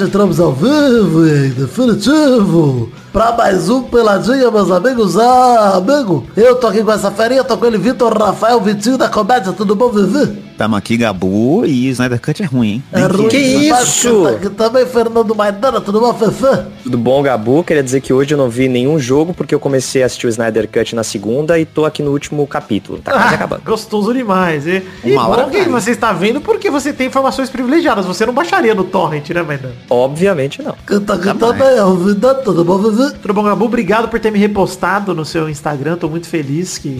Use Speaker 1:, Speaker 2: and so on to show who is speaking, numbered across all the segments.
Speaker 1: entramos ao vivo e definitivo pra mais um Peladinha, meus amigos. Ah, amigo, eu tô aqui com essa ferinha, tô com ele, Vitor Rafael Vitinho da Comédia, tudo bom, Vivi?
Speaker 2: Tamo aqui, Gabu, e Snyder Cut é ruim, hein?
Speaker 1: É ruim
Speaker 3: que
Speaker 1: demais,
Speaker 3: isso?
Speaker 1: Tá aqui também Fernando Maidana, tudo bom, Fefe?
Speaker 3: Tudo bom, Gabu? Queria dizer que hoje eu não vi nenhum jogo porque eu comecei a assistir o Snyder Cut na segunda e tô aqui no último capítulo. Tá quase
Speaker 4: Ah,
Speaker 3: acabando.
Speaker 4: gostoso demais. E, e
Speaker 2: Uma hora
Speaker 4: bom que você está vendo porque você tem informações privilegiadas. Você não baixaria no torrent, né, Maidana?
Speaker 3: Obviamente não.
Speaker 1: Canta aqui também, é o Vida, tudo bom, Vivi?
Speaker 4: Tudo bom, Gabu? Obrigado por ter me repostado no seu Instagram. Tô muito feliz que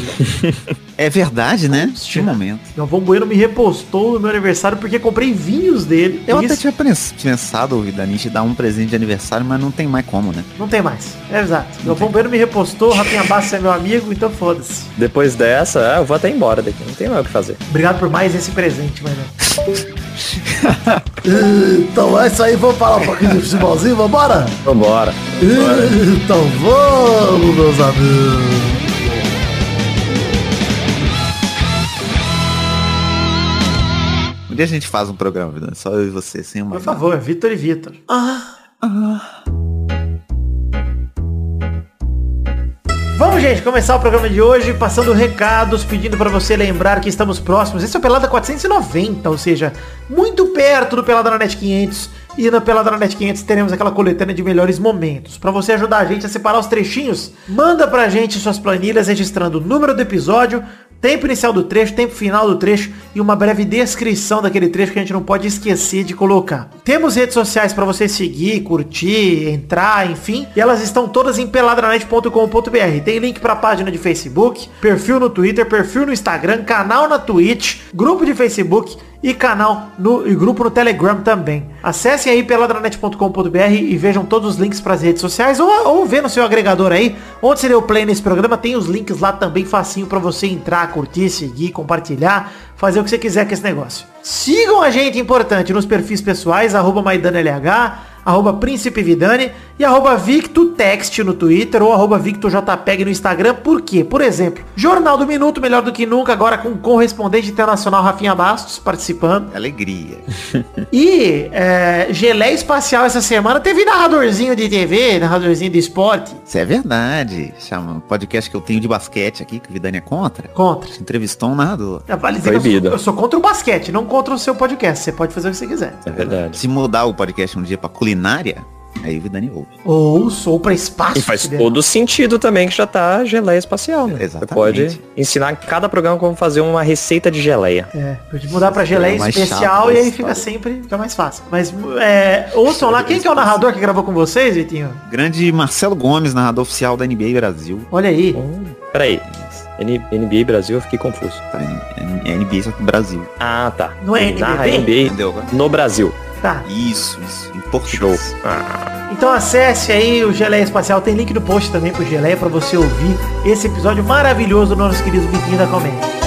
Speaker 2: É verdade, né? Que momento.
Speaker 4: Galvão Bueno me repostou no meu aniversário porque comprei vinhos dele.
Speaker 2: Eu
Speaker 4: Isso
Speaker 2: até tinha pens- pensado, Dani, te dar um presente de aniversário, mas não tem mais como, né?
Speaker 4: Não tem mais. É exato. Galvão Bueno me repostou, Rafinha Bastos é meu amigo, então foda-se.
Speaker 3: Depois dessa, é, eu vou até embora daqui. Não tem mais o que fazer.
Speaker 4: Obrigado por mais esse presente, Maidana.
Speaker 1: Então é isso aí, vamos falar um pouquinho de futebolzinho, vambora?
Speaker 3: Vambora.
Speaker 1: Então vamos, meus amigos.
Speaker 2: Um dia a gente faz um programa, só eu e você, sem uma...
Speaker 4: Por favor, Vitor e Vitor. Vamos, gente, começar o programa de hoje passando recados, pedindo para você lembrar que estamos próximos. Esse é o Pelada 490, ou seja, muito perto do Pelada na Net 500. E na Pelada na Net 500 teremos aquela coletânea de melhores momentos. Para você ajudar a gente a separar os trechinhos, manda pra gente suas planilhas registrando o número do episódio, tempo inicial do trecho, tempo final do trecho e uma breve descrição daquele trecho que a gente não pode esquecer de colocar. Temos redes sociais para você seguir, curtir, entrar, enfim, e elas estão todas em peladranet.com.br. Tem link para página de Facebook, perfil no Twitter, perfil no Instagram, canal na Twitch, grupo de Facebook e canal no e grupo no Telegram também. Acessem aí peladranet.com.br e vejam todos os links para as redes sociais ou, ou vê no seu agregador aí, onde você deu play nesse programa, tem os links lá também facinho para você entrar, curtir, seguir, compartilhar, fazer o que você quiser com esse negócio. Sigam a gente, importante, nos perfis pessoais, arroba MaidanLH, arroba Príncipe Vidani e arroba VictoText no Twitter ou arroba VictoJPEG no Instagram. Por quê? Por exemplo, Jornal do Minuto, melhor do que nunca, agora com o correspondente internacional Rafinha Bastos participando.
Speaker 2: Alegria.
Speaker 4: E é, Geleia Espacial essa semana teve narradorzinho de TV, narradorzinho de esporte.
Speaker 2: Isso é verdade. Chama um podcast que eu tenho de basquete aqui, que o Vidani é contra.
Speaker 4: Contra.
Speaker 2: Entrevistou um narrador.
Speaker 4: É, Vale dizer que eu
Speaker 3: Proibido.
Speaker 4: sou, eu sou contra o basquete, não contra o seu podcast. Você pode fazer o que você quiser.
Speaker 3: É verdade.
Speaker 2: Se mudar o podcast um dia pra culinária, aí o Vidani ouve.
Speaker 4: Ou sou pra espaço.
Speaker 3: E faz
Speaker 4: sideral.
Speaker 3: todo sentido também que já tá geleia espacial, né?
Speaker 2: Exatamente.
Speaker 3: Você pode ensinar em cada programa como fazer uma receita de geleia.
Speaker 4: É, pode mudar pra geleia
Speaker 2: É
Speaker 4: especial e aí fica sempre fica mais fácil. Mas é, ouçam lá, quem que é o narrador que gravou com vocês, Vitinho?
Speaker 2: Grande Marcelo Gomes, narrador oficial da NBA Brasil.
Speaker 4: Olha aí.
Speaker 3: Hum, Peraí. NBA Brasil, eu fiquei confuso.
Speaker 2: Tá, é NBA só que Brasil.
Speaker 3: Ah, tá.
Speaker 4: Não é
Speaker 3: narra? NBA
Speaker 2: agora?
Speaker 3: no Brasil.
Speaker 4: Tá.
Speaker 2: Isso, isso. Em
Speaker 3: Show.
Speaker 2: português.
Speaker 4: Então acesse aí o Geleia Espacial, tem link no post também pro Geleia pra você ouvir esse episódio maravilhoso do nosso querido Vitinho da Comédia.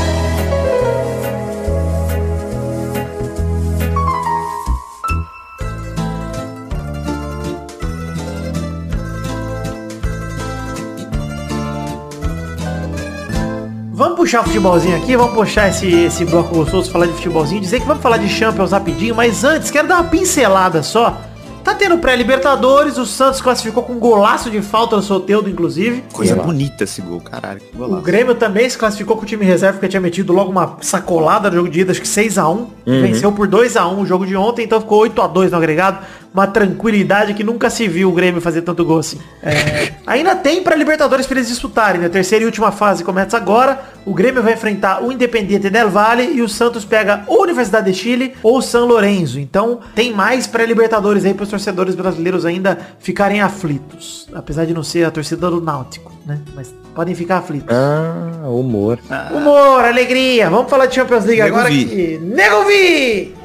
Speaker 4: Puxar o futebolzinho aqui, vamos puxar esse, esse bloco gostoso, falar de futebolzinho, dizer que vamos falar de Champions rapidinho, mas antes, quero dar uma pincelada só. Tá tendo pré-libertadores, o Santos classificou com um golaço de falta no Soteudo, inclusive.
Speaker 2: Coisa
Speaker 3: Sei lá.
Speaker 2: bonita esse gol, caralho. Que
Speaker 4: O. Grêmio também se classificou com o time reserva, porque tinha metido logo uma sacolada no jogo de ida, acho que 6x1. Venceu por 2x1 o jogo de ontem, então ficou 8x2 no agregado. Uma tranquilidade que nunca se viu o Grêmio fazer tanto gol assim. É, ainda tem pra Libertadores pra eles disputarem, né? Terceira e última fase começa agora. O Grêmio vai enfrentar o Independiente Del Valle e o Santos pega ou a Universidade de Chile ou o San Lorenzo. Então tem mais pré-libertadores aí pros torcedores brasileiros ainda ficarem aflitos. Apesar de não ser a torcida do Náutico, né? Mas podem ficar aflitos.
Speaker 3: Ah, humor.
Speaker 4: Humor, alegria. Vamos falar de Champions League
Speaker 2: Nego
Speaker 4: agora
Speaker 2: Vi.
Speaker 4: que... Nego Vi!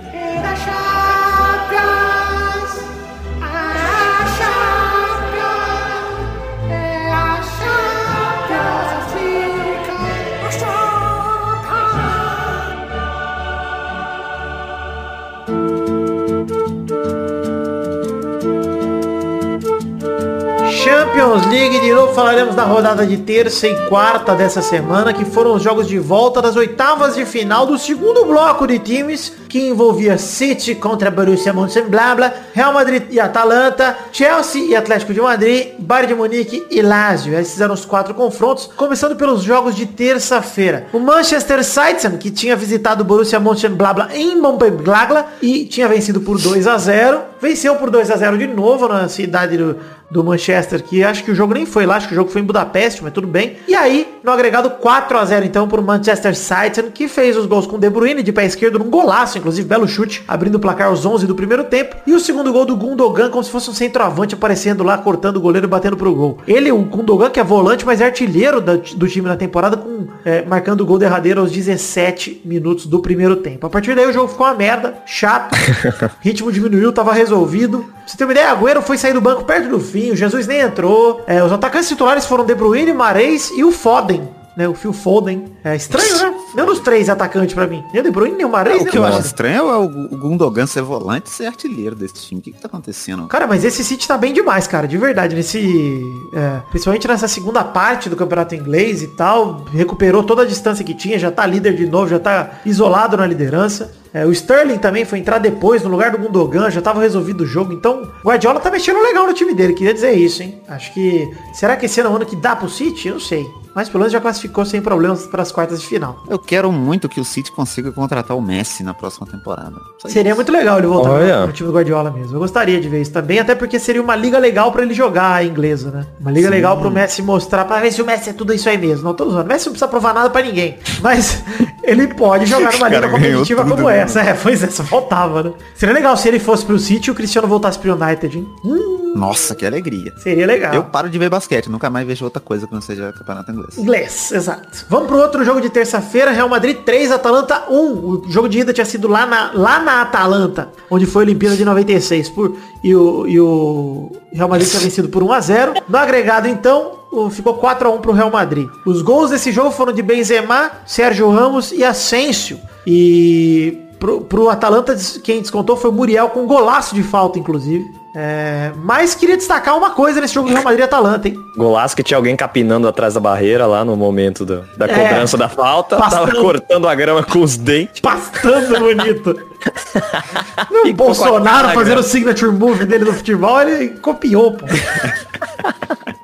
Speaker 4: Champions League, de novo falaremos da rodada de terça e quarta dessa semana, que foram os jogos de volta das oitavas de final do segundo bloco de times, que envolvia City contra Borussia Mönchengladbach, Real Madrid e Atalanta, Chelsea e Atlético de Madrid, Bayern de Munique e Lazio. Esses eram os quatro confrontos, começando pelos jogos de terça-feira. O Manchester City, que tinha visitado o Borussia Mönchengladbach em Mönchengladbach e tinha vencido por 2 a 0, venceu por 2 a 0 de novo na cidade do do Manchester, que acho que o jogo nem foi lá, acho que o jogo foi em Budapeste, mas tudo bem. E aí, no agregado 4 a 0 então pro Manchester City, que fez os gols com De Bruyne de pé esquerdo num golaço, inclusive belo chute, abrindo o placar aos 11 do primeiro tempo. E o segundo gol do Gundogan, como se fosse um centroavante aparecendo lá, cortando o goleiro e batendo pro gol. Ele, o Gundogan, que é volante, mas é artilheiro da, do time na temporada, com é, marcando o gol derradeiro aos 17 minutos do primeiro tempo. A partir daí o jogo ficou uma merda, chato, ritmo diminuiu, tava resolvido. Você ter uma ideia, Agüero foi sair do banco perto do fim, o Jesus nem entrou. É, os atacantes titulares foram De Bruyne, Mares e o Foden. Né, o Phil Foden. É estranho, né? Nenhum dos três atacantes pra mim. Nem o De Bruyne, nem o Mares,
Speaker 2: O
Speaker 4: nem
Speaker 2: que
Speaker 4: o
Speaker 2: eu acho estranho é o o Gundogan ser volante e ser artilheiro desse time. O que, que tá acontecendo?
Speaker 4: Cara, mas esse City tá bem demais, cara, de verdade. Nesse. é, principalmente nessa segunda parte do campeonato inglês e tal. Recuperou toda a distância que tinha, já tá líder de novo, já tá isolado na liderança. É, o Sterling também foi entrar depois no lugar do Gundogan, já tava resolvido o jogo. Então, o Guardiola tá mexendo legal no time dele, queria dizer isso, hein? Acho que. Será que esse ano é o ano que dá pro City? Eu não sei. Mas pelo menos já classificou sem problemas para as quartas de final.
Speaker 2: Eu quero muito que o City consiga contratar o Messi na próxima temporada. Só
Speaker 4: Seria
Speaker 2: isso.
Speaker 4: muito legal ele voltar
Speaker 3: Olha.
Speaker 4: pro time do Guardiola mesmo. Eu gostaria de ver isso também, até porque seria uma liga legal pra ele jogar a inglesa, né? Uma liga legal pro Messi mostrar, pra ver se o Messi é tudo isso aí mesmo. Não tô usando. O Messi não precisa provar nada pra ninguém. Mas ele pode jogar numa liga competitiva
Speaker 2: tudo,
Speaker 4: como
Speaker 2: né?
Speaker 4: essa. É, pois é, só faltava, né? Seria legal se ele fosse pro City e o Cristiano voltasse pro United, hein? Hum,
Speaker 2: Nossa, que alegria.
Speaker 4: seria legal.
Speaker 2: Eu paro de ver basquete, nunca mais vejo outra coisa que não seja campeonato inglês.
Speaker 4: Inglês, exato. Vamos pro outro jogo de terça-feira, Real Madrid 3, Atalanta 1. O jogo de ida tinha sido lá na, lá na Atalanta, onde foi a Olimpíada de 96. Por, e, o, e o Real Madrid tinha vencido por 1 a 0 No agregado, então, ficou 4 a 1 pro Real Madrid. Os gols desse jogo foram de Benzema, Sérgio Ramos e Asensio. E pro, pro Atalanta, quem descontou foi o Muriel com um golaço de falta, inclusive. É, mas queria destacar uma coisa nesse jogo do Real Madrid e Atalanta, hein?
Speaker 3: Golaço que tinha alguém capinando atrás da barreira lá no momento do- da
Speaker 4: É.
Speaker 3: cobrança da falta.
Speaker 4: Pastando.
Speaker 3: Tava cortando a grama com os dentes.
Speaker 4: pastando bonito. o Bolsonaro fazendo o signature move dele no futebol, ele copiou, pô.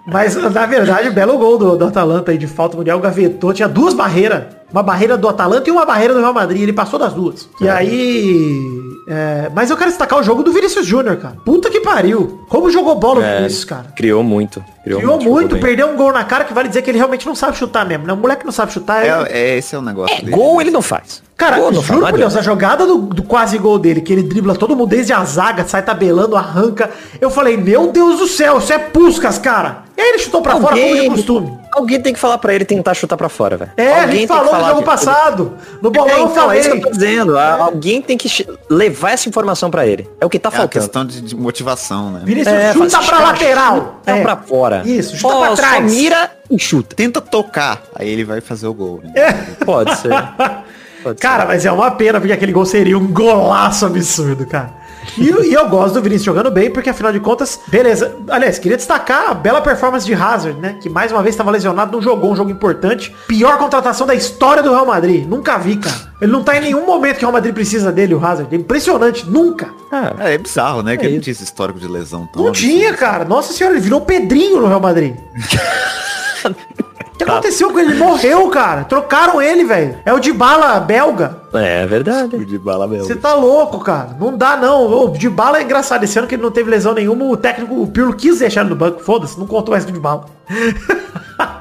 Speaker 4: Mas, na verdade, o belo gol do, do Atalanta aí de falta mundial, gavetou, tinha duas barreiras. Uma barreira do Atalanta e uma barreira do Real Madrid. Ele passou das duas. E aí... é, mas eu quero destacar o jogo do Vinícius Júnior, cara. Puta que pariu. Como jogou bola o
Speaker 3: É,
Speaker 4: Vinícius, cara.
Speaker 3: Criou muito. Criou,
Speaker 4: Criou muito, perdeu um gol na cara que vale dizer que ele realmente não sabe chutar mesmo, né? O moleque não sabe chutar.
Speaker 2: É,
Speaker 4: ele-
Speaker 2: é- esse é o negócio dele.
Speaker 3: Gol ele não faz.
Speaker 4: Cara,
Speaker 3: não
Speaker 4: juro por Deus, a jogada do, do quase gol dele, que ele dribla todo mundo desde a zaga, sai tabelando, arranca. Eu falei, meu Deus do céu, isso é Puscas, cara. E aí ele chutou pra fora como de costume.
Speaker 3: Alguém tem que falar pra ele tentar chutar pra fora, velho.
Speaker 4: É, a
Speaker 3: Alguém
Speaker 4: gente
Speaker 3: tem que
Speaker 4: falou no jogo passado. No bolão
Speaker 3: É,
Speaker 4: eu
Speaker 3: então,
Speaker 4: falei.
Speaker 3: é isso que eu tô dizendo. A- Alguém tem que levar essa informação pra ele. É o que tá
Speaker 2: É uma
Speaker 3: faltando.
Speaker 2: questão de, de motivação, né?
Speaker 4: Vinícius,
Speaker 3: É,
Speaker 4: chuta
Speaker 3: faz-
Speaker 4: pra lateral.
Speaker 3: Chuta
Speaker 4: É.
Speaker 3: pra fora.
Speaker 4: Isso, chuta
Speaker 3: Ó,
Speaker 4: pra
Speaker 3: Só
Speaker 4: trás.
Speaker 3: mira e chuta.
Speaker 2: Tenta tocar, aí ele vai fazer o gol. Né?
Speaker 3: Pode ser. Pode
Speaker 4: Cara, mas é uma pena, porque aquele gol seria um golaço absurdo, cara. E, e eu gosto do Vinícius jogando bem, porque afinal de contas, beleza. Aliás, queria destacar a bela performance de Hazard, né? Que mais uma vez estava lesionado, não jogou um jogo importante. Pior contratação da história do Real Madrid. Nunca vi, cara. Ele não tá em nenhum momento que o Real Madrid precisa dele, o Hazard. É impressionante, nunca.
Speaker 2: É, é bizarro, né? Que
Speaker 3: É
Speaker 2: ele não tinha esse histórico de lesão tão
Speaker 4: Não
Speaker 2: absurdo.
Speaker 4: tinha, cara. Nossa senhora, ele virou Pedrinho no Real Madrid. O que aconteceu com ele? Ele morreu, cara. Trocaram ele, velho. É o de bala belga.
Speaker 3: é verdade.
Speaker 2: De bala mesmo.
Speaker 4: Você tá louco, cara. Não dá, não. O de bala é engraçado. Esse ano que ele não teve lesão nenhuma, o técnico, o Pirlo quis deixar ele no banco. Foda-se, não contou mais com o de bala.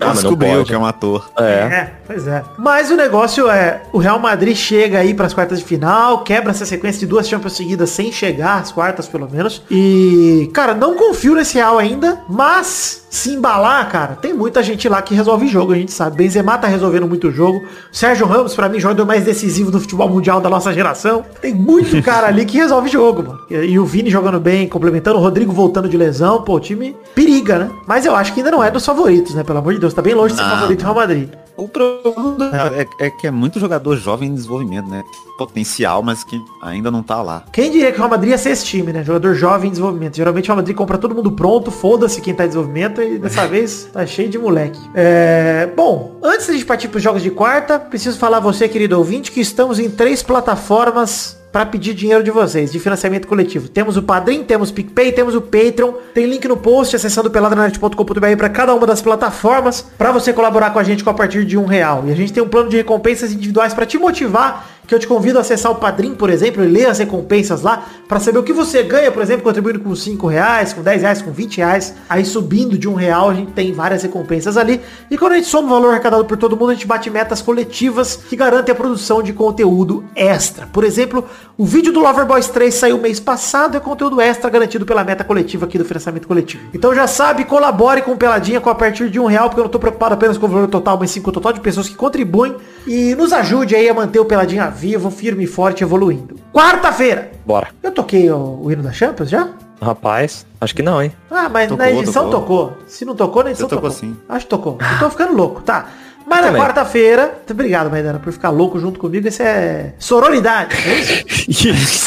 Speaker 3: Ah,
Speaker 2: descobriu que é um ator.
Speaker 3: É.
Speaker 4: É, pois é. Mas o negócio é, o Real Madrid chega aí pras quartas de final, quebra essa sequência de duas Champions seguidas sem chegar às quartas, pelo menos. E, cara, não confio nesse Real ainda, mas se embalar, cara, tem muita gente lá que resolve jogo, a gente sabe. Benzema tá resolvendo muito jogo. Sérgio Ramos, pra mim, jogador mais decisivo do futebol mundial da nossa geração. Tem muito cara ali que resolve jogo, mano. E, o Vini jogando bem, complementando, o Rodrigo voltando de lesão, pô, o time periga, né? Mas eu acho que ainda não é dos favoritos, né? Pelo amor de Deus, tá bem longe de ser favorito do Real Madrid.
Speaker 2: O problema é, é que é muito jogador jovem em desenvolvimento, né? Potencial, mas que ainda não tá lá.
Speaker 4: Quem diria que o Real Madrid ia ser esse time, né? Jogador jovem em desenvolvimento. Geralmente o Real Madrid compra todo mundo pronto, foda-se quem tá em desenvolvimento e dessa vez tá cheio de moleque. É... Bom, antes da gente partir pros jogos de quarta, preciso falar a você, querido ouvinte, que estamos em três plataformas para pedir dinheiro de vocês, de financiamento coletivo. Temos o Padrim, temos o PicPay, temos o Patreon. Tem link no post acessando peladranet.com.br para cada uma das plataformas para você colaborar com a gente com a partir de um real. E a gente tem um plano de recompensas individuais para te motivar que eu te convido a acessar o Padrim, por exemplo, e ler as recompensas lá, para saber o que você ganha, por exemplo, contribuindo com 5 reais, com 10 reais, com 20 reais. Aí subindo de um real, a gente tem várias recompensas ali. E quando a gente soma o valor arrecadado por todo mundo, a gente bate metas coletivas que garantem a produção de conteúdo extra. Por exemplo, o vídeo do Loverboys 3 saiu mês passado, é conteúdo extra garantido pela meta coletiva aqui do financiamento coletivo. Então já sabe, colabore com Peladinha com a partir de um real, porque eu não tô preocupado apenas com o valor total, mas sim com o total de pessoas que contribuem. E nos ajude aí a manter o Peladinha vivo, firme e forte, evoluindo. Quarta-feira.
Speaker 3: Bora.
Speaker 4: Eu toquei o, o hino da Champions já?
Speaker 3: Rapaz, acho que não, hein?
Speaker 4: Ah, mas
Speaker 2: Tocou,
Speaker 4: na edição
Speaker 2: tocou.
Speaker 4: tocou. Se não tocou, na edição
Speaker 2: tocou
Speaker 4: tocou.
Speaker 2: sim.
Speaker 4: Acho que tocou. Eu tô ficando louco, tá. Mas na quarta-feira, obrigado, Maidana, por ficar louco junto comigo. Esse é sororidade. é isso?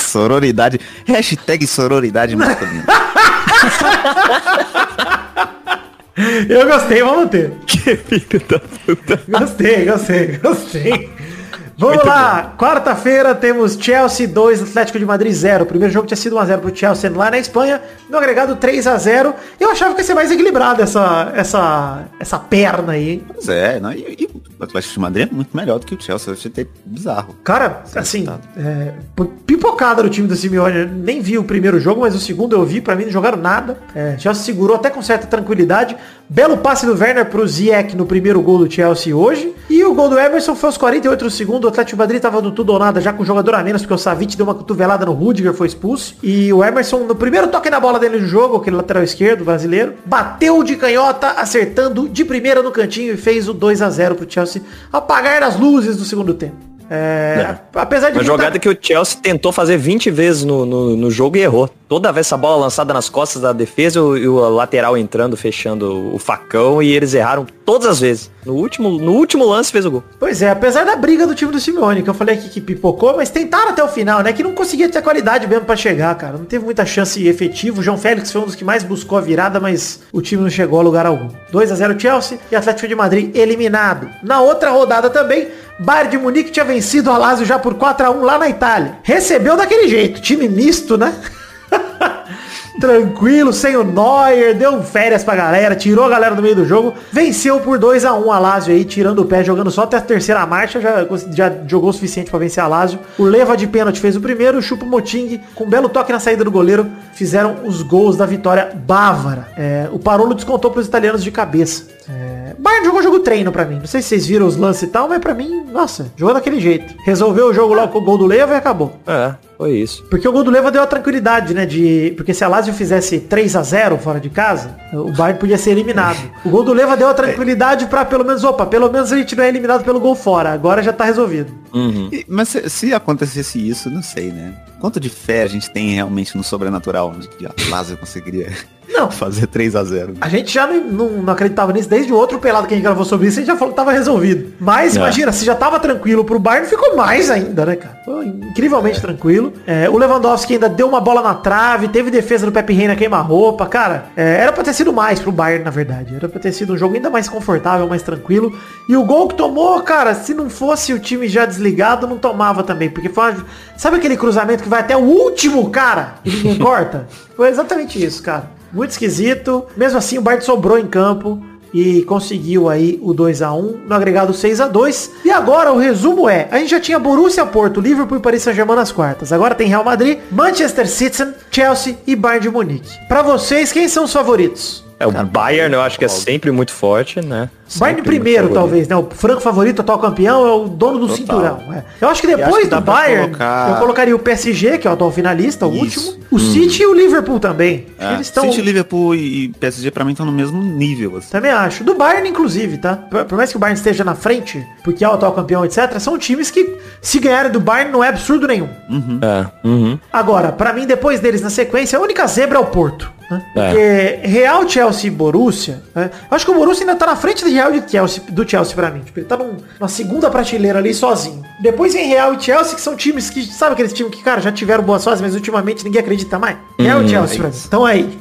Speaker 2: Sororidade. Hashtag sororidade masculina.
Speaker 4: Eu gostei, vamos ter.
Speaker 3: Que filho da puta.
Speaker 4: Gostei, gostei, gostei. Vamos lá, quarta-feira temos Chelsea 2, Atlético de Madrid 0. O primeiro jogo tinha sido 1x0 pro Chelsea lá na Espanha, no agregado 3x0. Eu achava que ia ser mais equilibrado essa, essa, essa perna aí. hein?
Speaker 2: Pois é, não, e, e o Atlético de Madrid é muito melhor do que o Chelsea. Eu achei até bizarro.
Speaker 4: Cara, assim, é, pipocada no time do Simeone. Eu nem vi o primeiro jogo, mas o segundo eu vi, pra mim não jogaram nada. É, Chelsea segurou até com certa tranquilidade. Belo passe do Werner pro Ziyech no primeiro gol do Chelsea hoje. E o gol do Emerson foi aos 48 do segundo. O Atlético Madrid tava no tudo ou nada, já com o jogador a menos, porque o Savic deu uma cotovelada no Rudiger, foi expulso. E o Emerson, no primeiro toque na bola dele no jogo, aquele lateral esquerdo brasileiro, bateu de canhota, acertando de primeira no cantinho e fez o 2 a 0 pro Chelsea apagar as luzes do segundo tempo. É, Apesar de
Speaker 3: Uma jogada que o Chelsea tentou fazer 20 vezes no, no, no jogo e errou. Toda vez essa bola lançada nas costas da defesa e o, e o lateral entrando, fechando o facão e eles erraram todas as vezes. No último, no último lance fez o gol.
Speaker 4: Pois é, apesar da briga do time do Simeone, que eu falei aqui que pipocou, mas tentaram até o final, né? Que não conseguia ter qualidade mesmo pra chegar, cara. Não teve muita chance efetiva. O João Félix foi um dos que mais buscou a virada, mas o time não chegou a lugar algum. 2 a 0 Chelsea e Atlético de Madrid eliminado. Na outra rodada também, Bayern de Munique tinha vencido a Lazio já por 4 a 1 lá na Itália. Recebeu daquele jeito, time misto, né? Tranquilo, sem o Neuer, deu férias pra galera, tirou a galera do meio do jogo, venceu por 2 a 1 a Lazio aí, tirando o pé, jogando só até a terceira marcha, já, já jogou o suficiente pra vencer a Lazio. O Leva de pênalti fez o primeiro, o Chupo Moting, com um belo toque na saída do goleiro, fizeram os gols da vitória bávara. É, o Parolo descontou pros italianos de cabeça. É, Bayern jogou jogo treino pra mim. Não sei se vocês viram os lances e tal, mas pra mim, nossa, jogou daquele jeito. Resolveu o jogo logo com o gol do Leva e acabou.
Speaker 3: É, foi isso.
Speaker 4: Porque o gol do Leva deu a tranquilidade, né? De. Porque se a Lazio fizesse 3 a 0 fora de casa, o Bayern podia ser eliminado. O gol do Leva deu a tranquilidade pra pelo menos, opa, pelo menos a gente não é eliminado pelo gol fora. Agora já tá resolvido.
Speaker 2: E- mas se, se acontecesse isso, não sei, né? Quanto de fé a gente tem realmente no sobrenatural de que a Lázaro conseguiria
Speaker 4: Não.
Speaker 2: fazer 3 a 0
Speaker 4: A gente já não, não, acreditava nisso desde o outro pelado que a gente gravou sobre isso, a gente já falou que tava resolvido. Mas
Speaker 3: É.
Speaker 4: imagina, se já tava tranquilo pro Bayern, ficou mais ainda, né, cara? Foi incrivelmente tranquilo. É, o Lewandowski ainda deu uma bola na trave, teve defesa do Pepe Reina queima-roupa, cara. é, era pra ter sido mais pro Bayern, na verdade. Era pra ter sido um jogo ainda mais confortável, mais tranquilo. E o gol que tomou, cara, se não fosse o time já desligado, não tomava também. Porque foi uma... Sabe aquele cruzamento que vai até o último cara e ninguém corta? Foi exatamente isso, cara. Muito esquisito. Mesmo assim, o Bayern sobrou em campo e conseguiu aí o 2 a 1 no agregado 6 a 2 E agora o resumo é, a gente já tinha Borussia Porto, Liverpool e Paris Saint-Germain nas quartas. Agora tem Real Madrid, Manchester City, Chelsea e Bayern de Munique. Pra vocês, quem são os favoritos?
Speaker 3: É, o Bayern eu acho que é sempre muito forte, né?
Speaker 4: Bayern
Speaker 3: Sempre muito
Speaker 4: primeiro, talvez, né? O franco favorito, atual campeão, é o dono do
Speaker 2: Total.
Speaker 4: cinturão. é. Eu acho que depois
Speaker 2: acho que
Speaker 4: do Bayern,
Speaker 2: colocar-
Speaker 4: eu colocaria o PSG, que é o atual finalista, o
Speaker 2: Isso.
Speaker 4: último. O City e o Liverpool também.
Speaker 2: É,
Speaker 4: Eles estão...
Speaker 2: City, Liverpool e PSG pra mim estão no mesmo nível. Assim.
Speaker 4: Também acho. Do Bayern, inclusive, tá? Por, por mais que o Bayern esteja na frente, porque é o atual campeão, etc., são times que, se ganharem do Bayern, não é absurdo nenhum.
Speaker 3: É, uhum.
Speaker 4: Agora, pra mim, depois deles na sequência, a única zebra é o Porto. Né?
Speaker 3: É.
Speaker 4: Porque Real, Chelsea e Borussia, né? eu acho que o Borussia ainda tá na frente de Real de Chelsea, do Chelsea pra mim. Tipo, ele tá num, numa segunda prateleira ali sozinho. Depois vem Real e Chelsea, que são times que, sabe aqueles times que, cara, já tiveram boas fases, mas ultimamente ninguém acredita mais? Real e Chelsea pra mim. Então aí.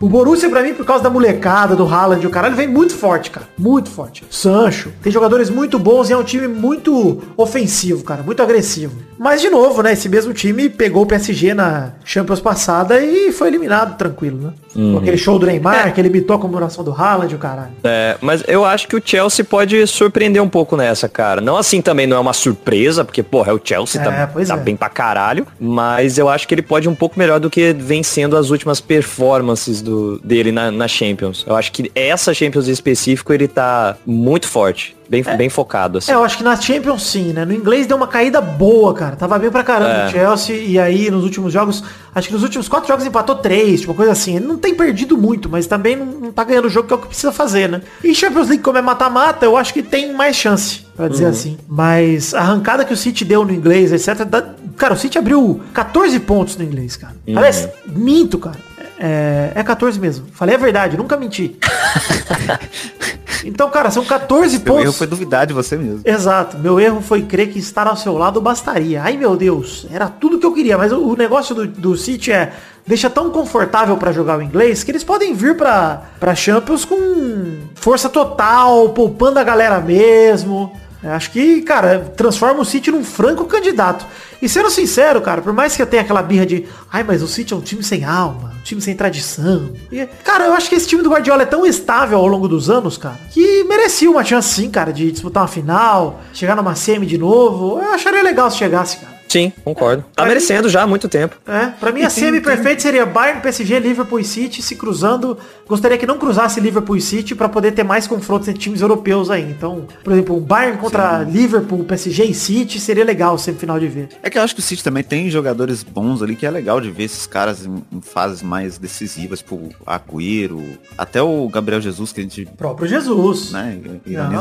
Speaker 4: O Borussia, pra mim, por causa da molecada, do Haaland e o caralho, vem muito forte, cara. Muito forte. Sancho. Tem jogadores muito bons e é um time muito ofensivo, cara. Muito agressivo. Mas, de novo, né? Esse mesmo time pegou o PSG na Champions passada e foi eliminado tranquilo, né? Com aquele show do Neymar, que ele imitou a comemoração do Haaland e o caralho.
Speaker 3: É, mas eu acho que o Chelsea pode surpreender um pouco nessa, cara. Não assim também não é uma surpresa, porque, porra, é o Chelsea,
Speaker 4: É,
Speaker 3: tá,
Speaker 4: pois
Speaker 3: tá
Speaker 4: é.
Speaker 3: bem pra caralho. Mas eu acho que ele pode ir um pouco melhor do que vem sendo as últimas performances do, dele na, na Champions. Eu acho que essa Champions em específico, ele tá muito forte. Bem, bem focado, assim.
Speaker 4: É, eu acho que na Champions sim, né? No inglês deu uma caída boa, cara. Tava bem pra caramba
Speaker 3: É.
Speaker 4: o Chelsea. E aí, nos últimos jogos, acho que nos últimos quatro jogos empatou três, tipo, coisa assim. Ele não tem perdido muito, mas também não, não tá ganhando o jogo que é o que precisa fazer, né? E Champions League, como é mata-mata, eu acho que tem mais chance, pra dizer assim. Mas a arrancada que o City deu no inglês, etc. dá- Cara, o City abriu 14 pontos no inglês, cara. Aliás, minto, cara. É, é 14 mesmo. Falei a verdade, nunca menti. Então, cara, são 14
Speaker 2: Seu
Speaker 4: pontos.
Speaker 2: erro foi duvidar de você mesmo.
Speaker 4: Exato. Meu erro foi crer que estar ao seu lado bastaria. Ai, meu Deus. Era tudo que eu queria. Mas o, negócio do, do City é... Deixa tão confortável pra jogar o inglês que eles podem vir pra, pra Champions com força total, poupando a galera mesmo. Acho que, cara, transforma o City num franco candidato. E sendo sincero, cara, por mais que eu tenha aquela birra de ai, mas o City é um time sem alma, um time sem tradição. E, cara, eu acho que esse time do Guardiola é tão estável ao longo dos anos, cara, que merecia uma chance sim, cara, de disputar uma final, chegar numa semi de novo. Eu acharia legal se chegasse, cara.
Speaker 3: Sim, concordo. Tá
Speaker 4: Pra
Speaker 3: merecendo já há muito tempo.
Speaker 4: É, pra mim a semi perfeita seria Bayern, PSG, Liverpool e City se cruzando. Gostaria que não cruzasse Liverpool e City pra poder ter mais confrontos entre times europeus aí. Então, por exemplo, um Bayern contra Liverpool, PSG e City seria legal semifinal de ver.
Speaker 2: É que eu acho que o City também tem jogadores bons ali, que é legal de ver esses caras em, em fases mais decisivas, tipo o Agüero, até o Gabriel Jesus, que a gente,
Speaker 4: Próprio Jesus.
Speaker 2: né,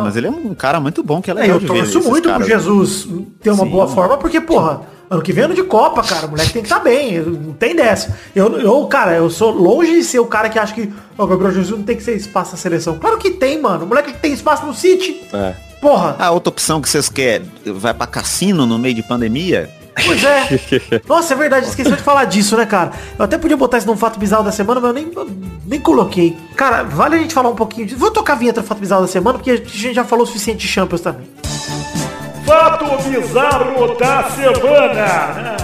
Speaker 2: mas ele é um cara muito bom, que é
Speaker 4: É,
Speaker 2: legal
Speaker 4: eu
Speaker 2: de ver
Speaker 4: torço
Speaker 2: esses
Speaker 4: muito pro. Jesus ter uma
Speaker 2: Sim.
Speaker 4: boa forma, porque, porra, ano que vem é ano de Copa, cara. O moleque tem que estar bem. Não tem dessa. Eu, eu, cara, eu sou longe de ser o cara que acha que o Gabriel Jesus não tem que ser espaço na seleção. Claro que tem, mano. O moleque tem espaço no City.
Speaker 3: É.
Speaker 4: Porra.
Speaker 2: A outra opção que vocês querem, vai pra cassino no meio de pandemia?
Speaker 4: Pois é. Nossa, é verdade, esqueci de falar disso, né, cara? Eu até podia botar isso num fato bizarro da semana, mas eu nem, nem coloquei. Cara, vale a gente falar um pouquinho disso. Vou tocar a vinheta do fato bizarro da semana, porque a gente já falou o suficiente de Champions também.
Speaker 5: Fato bizarro da semana.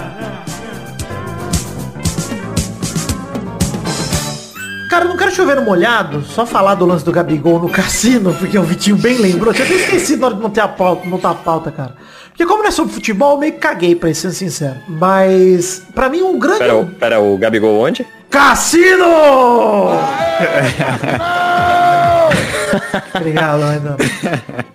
Speaker 4: Cara, não quero chover no molhado, só falar do lance do Gabigol no cassino, porque o Vitinho bem lembrou. Eu tinha até esquecido na hora de não ter a pauta, não tá a pauta, cara. Porque como não é sobre futebol, eu meio que caguei, pra ser sincero. Mas, pra mim, um grande...
Speaker 3: Pera, pera, o Gabigol onde?
Speaker 4: Cassino! Obrigado, ainda.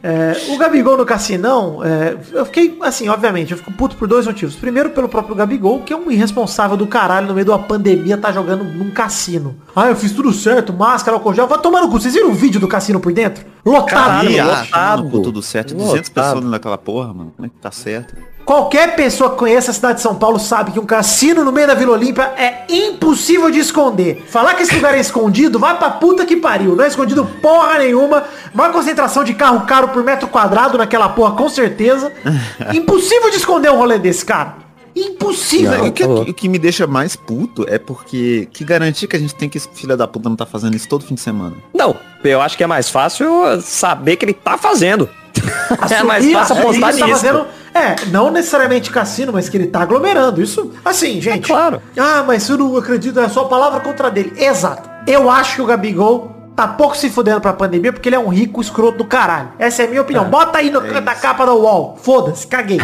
Speaker 4: É, o Gabigol no Cassinão, é, eu fiquei, assim, obviamente, eu fico puto por dois motivos. Primeiro, pelo próprio Gabigol, que é um irresponsável do caralho no meio de uma pandemia, tá jogando num cassino. Ah, eu fiz tudo certo, máscara, álcool gel, vai tomar no cu. Vocês viram o vídeo do cassino por dentro? Lotado.
Speaker 3: Caralho, lotado.
Speaker 2: tudo certo. 200
Speaker 3: Lotado.
Speaker 2: pessoas naquela porra, mano. Como é que tá certo?
Speaker 4: Qualquer pessoa que conheça a cidade de São Paulo sabe que um cassino no meio da Vila Olímpia é impossível de esconder. Falar que esse lugar é escondido, vai pra puta que pariu. Não é escondido porra nenhuma. Maior concentração de carro caro por metro quadrado naquela porra, com certeza. Impossível de esconder um rolê desse, cara. Impossível.
Speaker 2: o, que,
Speaker 3: tá
Speaker 2: o que me deixa mais puto é porque que garantia que a gente tem que esse filho da puta não tá fazendo isso todo fim de semana?
Speaker 3: Não, eu acho que é mais fácil saber que ele tá fazendo. é mais fácil apostar
Speaker 4: tá
Speaker 3: nisso.
Speaker 4: fazendo- É, não necessariamente cassino, mas que ele tá aglomerando. Isso, assim, gente.
Speaker 3: claro.
Speaker 4: Ah, mas eu não acredito, é a sua palavra contra dele. Exato. Eu acho que o Gabigol tá pouco se fudendo pra pandemia porque ele é um rico escroto do caralho. Essa é a minha opinião. Bota aí no, na capa da UOL. Foda-se, caguei.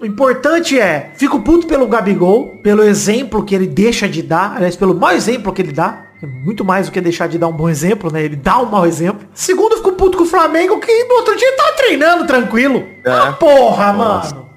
Speaker 4: O importante é, fico puto pelo Gabigol, pelo exemplo que ele deixa de dar, aliás, pelo mau exemplo que ele dá. Muito mais do que deixar de dar um bom exemplo, né? Ele dá um mau exemplo. Segundo, eu fico puto com o Flamengo, que no outro dia tava treinando tranquilo.
Speaker 3: É.
Speaker 4: Ah, porra, mano.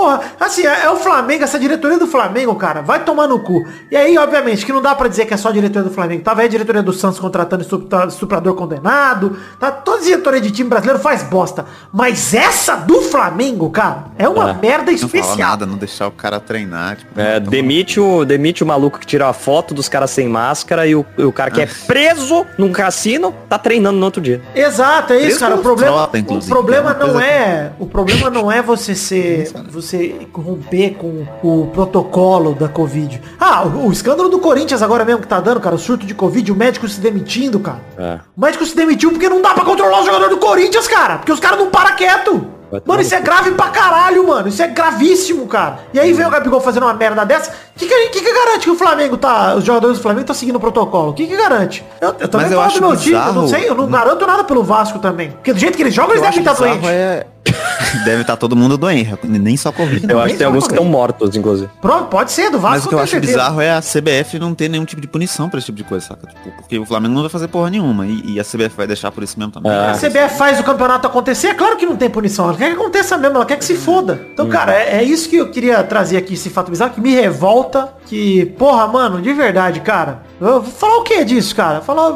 Speaker 4: Porra, assim, é, é o Flamengo, essa diretoria do Flamengo, cara, vai tomar no cu. E aí, obviamente, que não dá pra dizer que é só a diretoria do Flamengo. Tava aí a diretoria do Santos contratando estupra- estuprador condenado. Tá, toda diretoria de time brasileiro faz bosta. Mas essa do Flamengo, cara, é uma
Speaker 3: É.
Speaker 4: merda
Speaker 2: Não
Speaker 4: especial.
Speaker 2: nada, não deixar o cara treinar. Tipo,
Speaker 3: É,
Speaker 2: não-
Speaker 3: demite, o, demite o maluco que tira a foto dos caras sem máscara e o, e o cara que é preso num cassino tá treinando no outro dia.
Speaker 4: Exato, é isso,
Speaker 2: Mesmo
Speaker 4: cara. O problema,
Speaker 2: frota,
Speaker 4: o problema
Speaker 2: é
Speaker 4: não é, o problema não é você ser, você romper com o protocolo da Covid. Ah, o, o escândalo do Corinthians agora mesmo que tá dando, cara, o surto de Covid, o médico se demitindo, cara.
Speaker 3: É.
Speaker 4: O médico se demitiu porque não dá pra controlar o jogador do Corinthians, cara. Porque os caras não param quieto. Mano, isso é grave pra caralho, mano. Isso é gravíssimo, cara. E aí vem o Gabigol fazendo uma merda dessa. O que, que, que, que garante que o Flamengo tá. Os jogadores do Flamengo estão seguindo o protocolo? O que, que garante? Eu, eu também
Speaker 2: Mas eu
Speaker 4: falo do meu time, eu não sei, eu não garanto nada pelo Vasco também. Porque do jeito que eles jogam, eles devem estar
Speaker 2: bizarro
Speaker 4: doentes.
Speaker 2: é... Deve estar todo mundo doente, nem só Covid.
Speaker 3: Eu acho que tem alguns que estão mortos, inclusive.
Speaker 4: Pronto, pode ser, do Vasco
Speaker 2: Mas o que eu acho
Speaker 4: certeza.
Speaker 2: bizarro é a CBF não ter nenhum tipo de punição pra esse tipo de coisa, saca? Tipo, porque o Flamengo não vai fazer porra nenhuma. E, e a CBF vai deixar por isso mesmo também.
Speaker 3: Ah.
Speaker 4: A CBF faz o campeonato acontecer, é claro que não tem punição. Ela quer que aconteça mesmo, ela quer que se foda. Então, cara, é, é isso que eu queria trazer aqui, esse fato bizarro, que me revolta. Que, porra, mano, de verdade, cara. Eu vou falar o que disso, cara? Falar.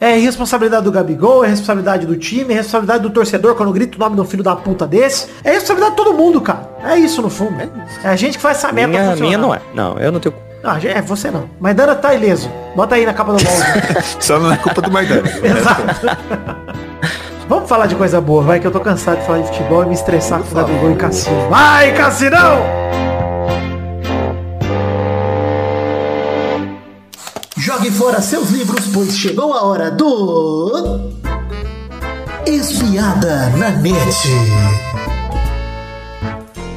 Speaker 4: É responsabilidade do Gabigol, é responsabilidade do time, é responsabilidade do torcedor quando grita o nome do filho da puta desse. É responsabilidade de todo mundo, cara. É isso no fundo. É a gente que faz essa merda
Speaker 3: Minha,
Speaker 4: funcionar.
Speaker 3: minha não é. Não, eu não tenho.
Speaker 4: Ah, é você não. Mas Dana tá ileso. Bota aí na capa do balde.
Speaker 2: Só não é culpa do Maidana.
Speaker 4: Exato. Vamos falar de coisa boa, vai, que eu tô cansado de falar de futebol e me estressar com o Gabigol e Cassino. Vai, Cassinão!
Speaker 1: Jogue fora seus livros, pois chegou a hora do. Espiada na net.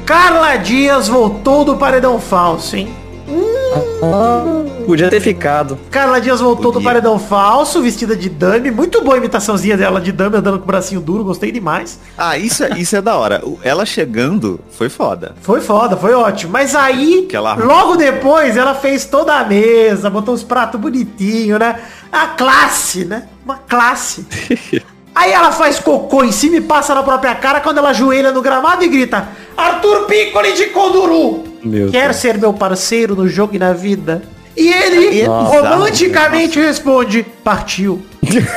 Speaker 4: Carla Dias voltou do paredão falso, hein?
Speaker 3: Podia ter ficado.
Speaker 4: Carla Dias voltou do
Speaker 2: Podia.
Speaker 4: paredão falso, vestida de dame. Muito boa a imitaçãozinha dela de dame, andando com o bracinho duro, gostei demais.
Speaker 2: Ah, isso é, isso é da hora. Ela chegando foi foda.
Speaker 4: Foi foda, foi ótimo. Mas aí,
Speaker 2: Que ela-
Speaker 4: logo depois, ela fez toda a mesa, botou os pratos bonitinhos, né? A classe, né? Uma classe. aí ela faz cocô em cima e passa na própria cara quando ela ajoelha no gramado e grita Arthur Piccoli de Conduru!
Speaker 3: Meu
Speaker 4: Quer
Speaker 3: Deus.
Speaker 4: ser meu parceiro no jogo e na vida? E ele
Speaker 2: bizarro,
Speaker 4: romanticamente responde, partiu.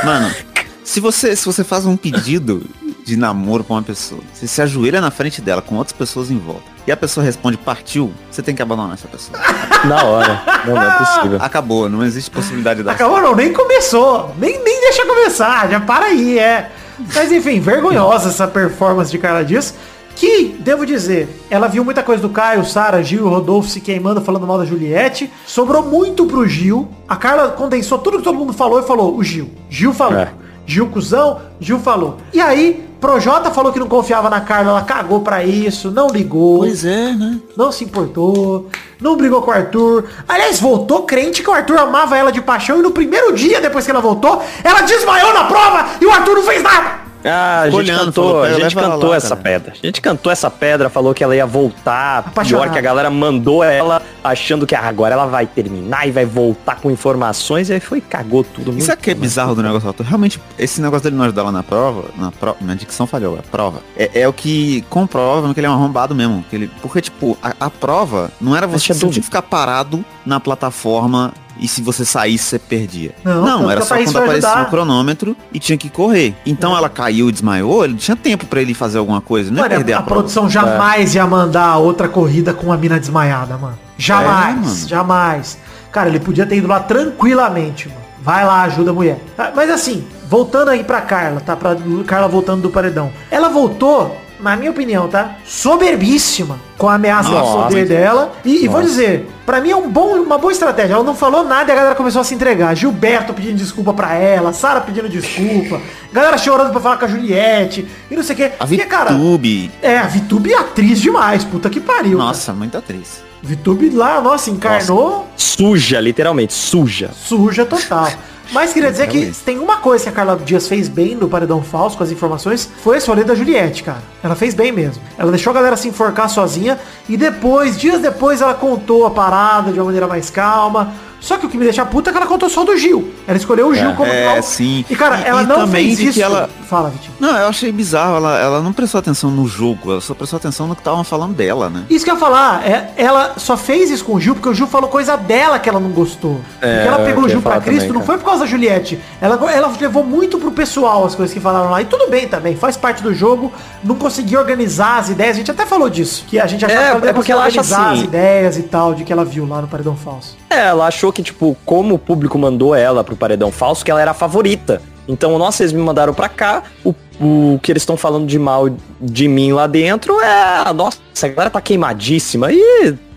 Speaker 2: Mano, se você, se você faz um pedido de namoro pra uma pessoa, você se ajoelha na frente dela com outras pessoas em volta, e a pessoa responde partiu, você tem que abandonar essa pessoa.
Speaker 3: Na hora. Não, não é possível.
Speaker 2: Acabou, não existe possibilidade da
Speaker 4: Acabou não, nem começou. Nem, nem deixa começar, já para aí, é. Mas enfim, vergonhosa essa performance de Carla Dias. Que, devo dizer, ela viu muita coisa do Caio, Sara, Gil, Rodolfo se queimando, falando mal da Juliette. Sobrou muito pro Gil. A Carla condensou tudo que todo mundo falou e falou, o Gil. Gil falou.
Speaker 3: É.
Speaker 4: Gil cuzão, Gil falou. E aí, Projota falou que não confiava na Carla, ela cagou pra isso, não ligou
Speaker 2: Pois é, né?
Speaker 4: não se importou, não brigou com o Arthur. Aliás, voltou crente que o Arthur amava ela de paixão e no primeiro dia depois que ela voltou, ela desmaiou na prova e o Arthur não fez nada.
Speaker 3: Ah, a gente cantou, a
Speaker 2: "Pega,
Speaker 3: gente cantou
Speaker 2: lá,
Speaker 3: essa
Speaker 2: cara."
Speaker 3: pedra. A gente cantou essa pedra, falou que ela ia voltar.
Speaker 4: Apaixonada.
Speaker 3: Pior que a galera mandou ela achando que ah, agora ela vai terminar e vai voltar com informações e aí foi cagou tudo.
Speaker 2: Isso é que é bizarro do negócio. Realmente, esse negócio dele não ajudar lá na prova, na prova, minha dicção falhou, a prova, é, é o que comprova que ele é um arrombado mesmo. Que ele, porque, tipo, a, a prova não era você,
Speaker 3: tinha
Speaker 2: que ficar parado na plataforma e se você saísse, você perdia.
Speaker 4: Não, tanto
Speaker 2: era só quando aparecia o cronômetro e tinha que correr. Então ela caiu e desmaiou, ele tinha tempo pra ele fazer alguma coisa, não
Speaker 4: Mano,
Speaker 2: perder
Speaker 4: a,
Speaker 2: a,
Speaker 4: produção jamais ia mandar outra corrida com a mina desmaiada, mano. Jamais,
Speaker 2: É,
Speaker 4: jamais. Cara, ele podia ter ido lá tranquilamente, mano. Vai lá, ajuda a mulher. Ah, Mas assim, voltando aí pra Carla, tá? Pra Carla voltando do paredão. Ela voltou, na minha opinião, tá? Soberbíssima com a ameaça do
Speaker 3: Nossa.
Speaker 4: poder dela. E, e vou dizer, pra mim é um bom, uma boa estratégia. Ela não falou nada e a galera começou a se entregar. Gilberto pedindo desculpa pra ela, Sara pedindo desculpa, galera chorando pra falar com a Juliette e não sei o quê.
Speaker 2: A
Speaker 4: Porque, cara,
Speaker 2: VTube,
Speaker 4: é, a Vitube é atriz demais, puta que pariu.
Speaker 2: nossa, muita atriz.
Speaker 4: cara. Vitube lá, nossa, encarnou
Speaker 3: Suja, literalmente, suja.
Speaker 4: suja total. Mas queria dizer que tem uma coisa que a Carla Dias fez bem no Paredão Falso com as informações, foi esse rolê da Juliette, cara. Ela fez bem mesmo. Ela deixou a galera se enforcar sozinha e depois, dias depois, ela contou a parada de uma maneira mais calma. Só que o que me deixa puta é que ela contou só do Gil. Ela escolheu o Gil como
Speaker 2: é,
Speaker 4: vilão.
Speaker 2: sim.
Speaker 4: E, cara,
Speaker 2: E-
Speaker 4: ela
Speaker 2: e
Speaker 4: não fez isso.
Speaker 2: ela-
Speaker 4: Fala, Vitinho.
Speaker 2: Não, eu achei bizarro, ela, ela não prestou atenção no jogo, ela só prestou atenção no que estavam falando dela, né?
Speaker 4: Isso que eu ia falar, é, ela só fez isso com o Gil porque o Gil falou coisa dela que ela não gostou.
Speaker 3: É,
Speaker 4: porque ela pegou o Gil pra Cristo
Speaker 3: também,
Speaker 4: não foi por causa da Juliette. Ela, ela levou muito pro pessoal as coisas que falaram lá. E tudo bem também, faz parte do jogo. Não conseguiu organizar as ideias. A gente até falou disso. Que a gente achava
Speaker 3: É,
Speaker 4: que ela
Speaker 3: é porque ela acha
Speaker 4: organizar
Speaker 3: assim-
Speaker 4: as ideias e tal de que ela viu lá no Paredão Falso.
Speaker 3: É, ela achou que, tipo, como o público mandou ela pro paredão falso, que ela era a favorita. Então, nossa, eles me mandaram pra cá, o, o que eles estão falando de mal de mim lá dentro é, nossa, a galera tá queimadíssima e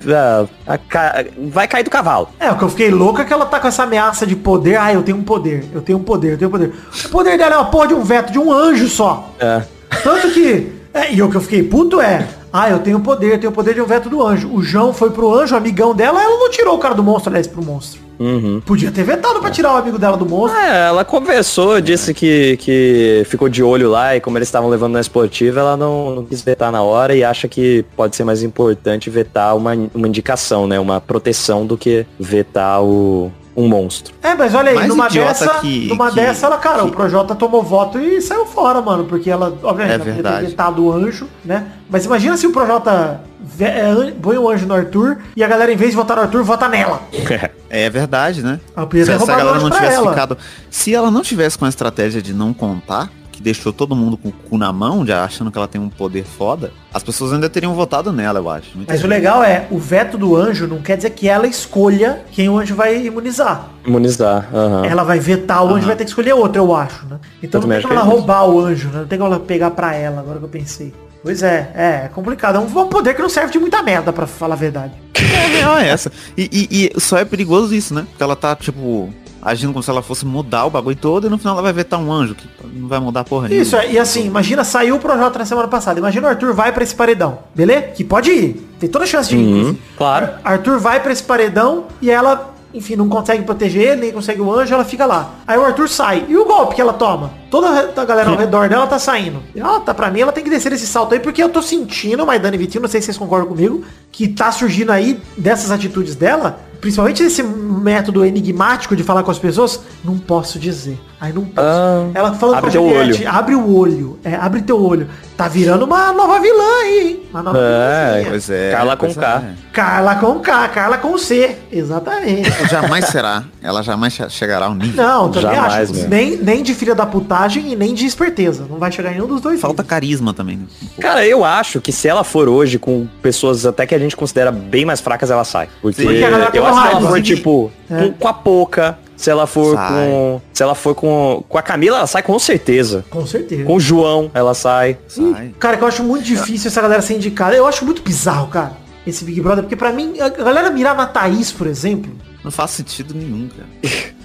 Speaker 3: é, a ca- vai cair do cavalo.
Speaker 4: É, o que eu fiquei louco é que ela tá com essa ameaça de poder. Ah, eu tenho um poder, eu tenho um poder, eu tenho um poder. O poder dela é uma porra de um veto, de um anjo só.
Speaker 3: É.
Speaker 4: Tanto que. É, e o que eu fiquei puto é. Ah, eu tenho poder, eu tenho o poder de um veto do anjo. O João foi pro anjo, amigão dela, ela não tirou o cara do monstro, aliás, pro monstro.
Speaker 3: Uhum.
Speaker 4: Podia ter vetado pra tirar o amigo dela do monstro.
Speaker 3: É, ela conversou, disse que, que ficou de olho lá e como eles estavam levando na esportiva, ela não, não quis vetar na hora e acha que pode ser mais importante vetar uma, uma indicação, né? Uma proteção do que vetar o, um monstro.
Speaker 4: É, mas olha aí,
Speaker 2: Mais
Speaker 4: numa dessa,
Speaker 2: que-
Speaker 4: numa
Speaker 2: que-
Speaker 4: dessa, ela, cara,
Speaker 2: que-
Speaker 4: o Projota tomou voto e saiu fora, mano, porque ela, obviamente,
Speaker 2: É
Speaker 4: ela podia vetado o anjo, né? Mas imagina se o Projota é, põe o anjo no Arthur e a galera, em vez de votar no Arthur, vota nela.
Speaker 2: É verdade, né? Se essa galera não tivesse
Speaker 4: ela.
Speaker 2: ficado. Se ela não tivesse com a estratégia de não contar, que deixou todo mundo com o cu na mão, já achando que ela tem um poder foda, as pessoas ainda teriam votado nela, eu acho. Muita
Speaker 4: Mas o legal é, o veto do anjo não quer dizer que ela escolha quem o anjo vai imunizar.
Speaker 3: Imunizar. aham.
Speaker 4: Ela vai vetar, o anjo
Speaker 2: Aham.
Speaker 4: vai ter que escolher outro, eu acho, né? Então
Speaker 3: Eu
Speaker 4: não tem como ela
Speaker 3: é
Speaker 4: roubar o anjo, né? Não tem como ela pegar pra ela, agora que eu pensei. Pois é, é, é complicado. É um poder que não serve de muita merda, pra falar a verdade.
Speaker 2: É, real é essa. E, e- e só é perigoso isso, né? Porque ela tá, tipo, agindo como se ela fosse mudar o bagulho todo e no final ela vai vetar um anjo, que não vai mudar porra nenhuma.
Speaker 4: Isso, é, e assim, imagina, saiu o Projota na semana passada. Imagina o Arthur vai pra esse paredão, beleza? Que pode ir. Tem toda a chance de ir,
Speaker 3: Uhum,
Speaker 4: inclusive.
Speaker 3: claro.
Speaker 4: Ar- Arthur vai pra esse paredão e ela, enfim, não consegue proteger ele, nem consegue o anjo, ela fica lá. Aí o Arthur sai. E o golpe que ela toma? Toda a galera ao redor dela tá saindo. E ela tá, pra mim, ela tem que descer esse salto aí, porque eu tô sentindo, Maidana e Vitinho, não sei se vocês concordam comigo, que tá surgindo aí dessas atitudes dela, principalmente esse método enigmático de falar com as pessoas, não posso dizer. Aí não posso.
Speaker 3: Ah,
Speaker 4: ela falando
Speaker 3: abre
Speaker 4: com a Juliette,
Speaker 3: olho.
Speaker 4: abre o olho. É, abre teu olho. Tá virando uma nova vilã aí, hein? Uma nova
Speaker 3: É.
Speaker 2: Pois é.
Speaker 3: Carla com K.
Speaker 2: é.
Speaker 4: Carla com K, Carla com C. Exatamente.
Speaker 2: Jamais será. Ela jamais che- chegará ao nível.
Speaker 4: Não, também
Speaker 3: Jamais,
Speaker 4: acho. Nem, nem de filha da putagem e nem de esperteza. Não vai chegar em nenhum dos dois.
Speaker 2: Falta
Speaker 4: níveis.
Speaker 2: carisma também. Né? Um.
Speaker 3: Cara, eu acho que se ela for hoje com pessoas até que a gente considera bem mais fracas, ela sai. Porque,
Speaker 2: Sim. Porque a
Speaker 4: galera tem
Speaker 3: eu se ela for, tipo,
Speaker 4: É.
Speaker 3: com, com a Poca, se ela for
Speaker 2: Sai.
Speaker 3: com. Se ela for com. Com a Camila, ela sai com certeza.
Speaker 4: Com certeza.
Speaker 3: Com o João, ela sai.
Speaker 2: Sai.
Speaker 4: Cara, que eu acho muito difícil essa galera ser indicada. Eu acho muito bizarro, cara, esse Big Brother. Porque pra mim, a galera mirar na Thaís, por exemplo.
Speaker 2: Não faz sentido nenhum, cara.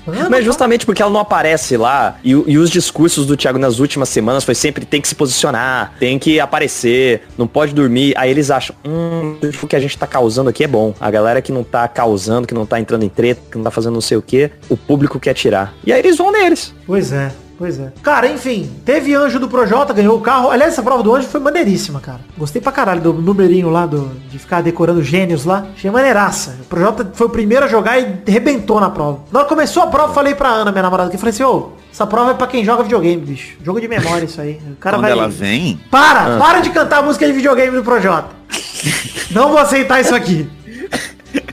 Speaker 4: ah,
Speaker 3: Mas justamente porque ela não aparece lá, e, e os discursos do Thiago nas últimas semanas foi sempre tem que se posicionar, tem que aparecer, não pode dormir. Aí eles acham, hum, o que a gente tá causando aqui é bom. A galera que não tá causando, que não tá entrando em treta, que não tá fazendo não sei o que, o público quer tirar. E aí eles vão neles.
Speaker 4: Pois é, pois é. Cara, enfim, teve anjo do Projota, ganhou o carro. Aliás, essa prova do anjo foi maneiríssima, cara. Gostei pra caralho do numerinho lá, do, de ficar decorando gênios lá. Achei maneiraça. O Projota foi o primeiro a jogar e arrebentou na prova. Na hora que começou a prova, falei pra Ana, minha namorada, que eu falei assim, ô, essa prova é pra quem joga videogame, bicho. Jogo de memória isso aí. O cara
Speaker 2: Quando
Speaker 4: vai...
Speaker 2: ela vem,
Speaker 4: Para! Para de cantar a música de videogame do Projota. Não vou aceitar isso aqui.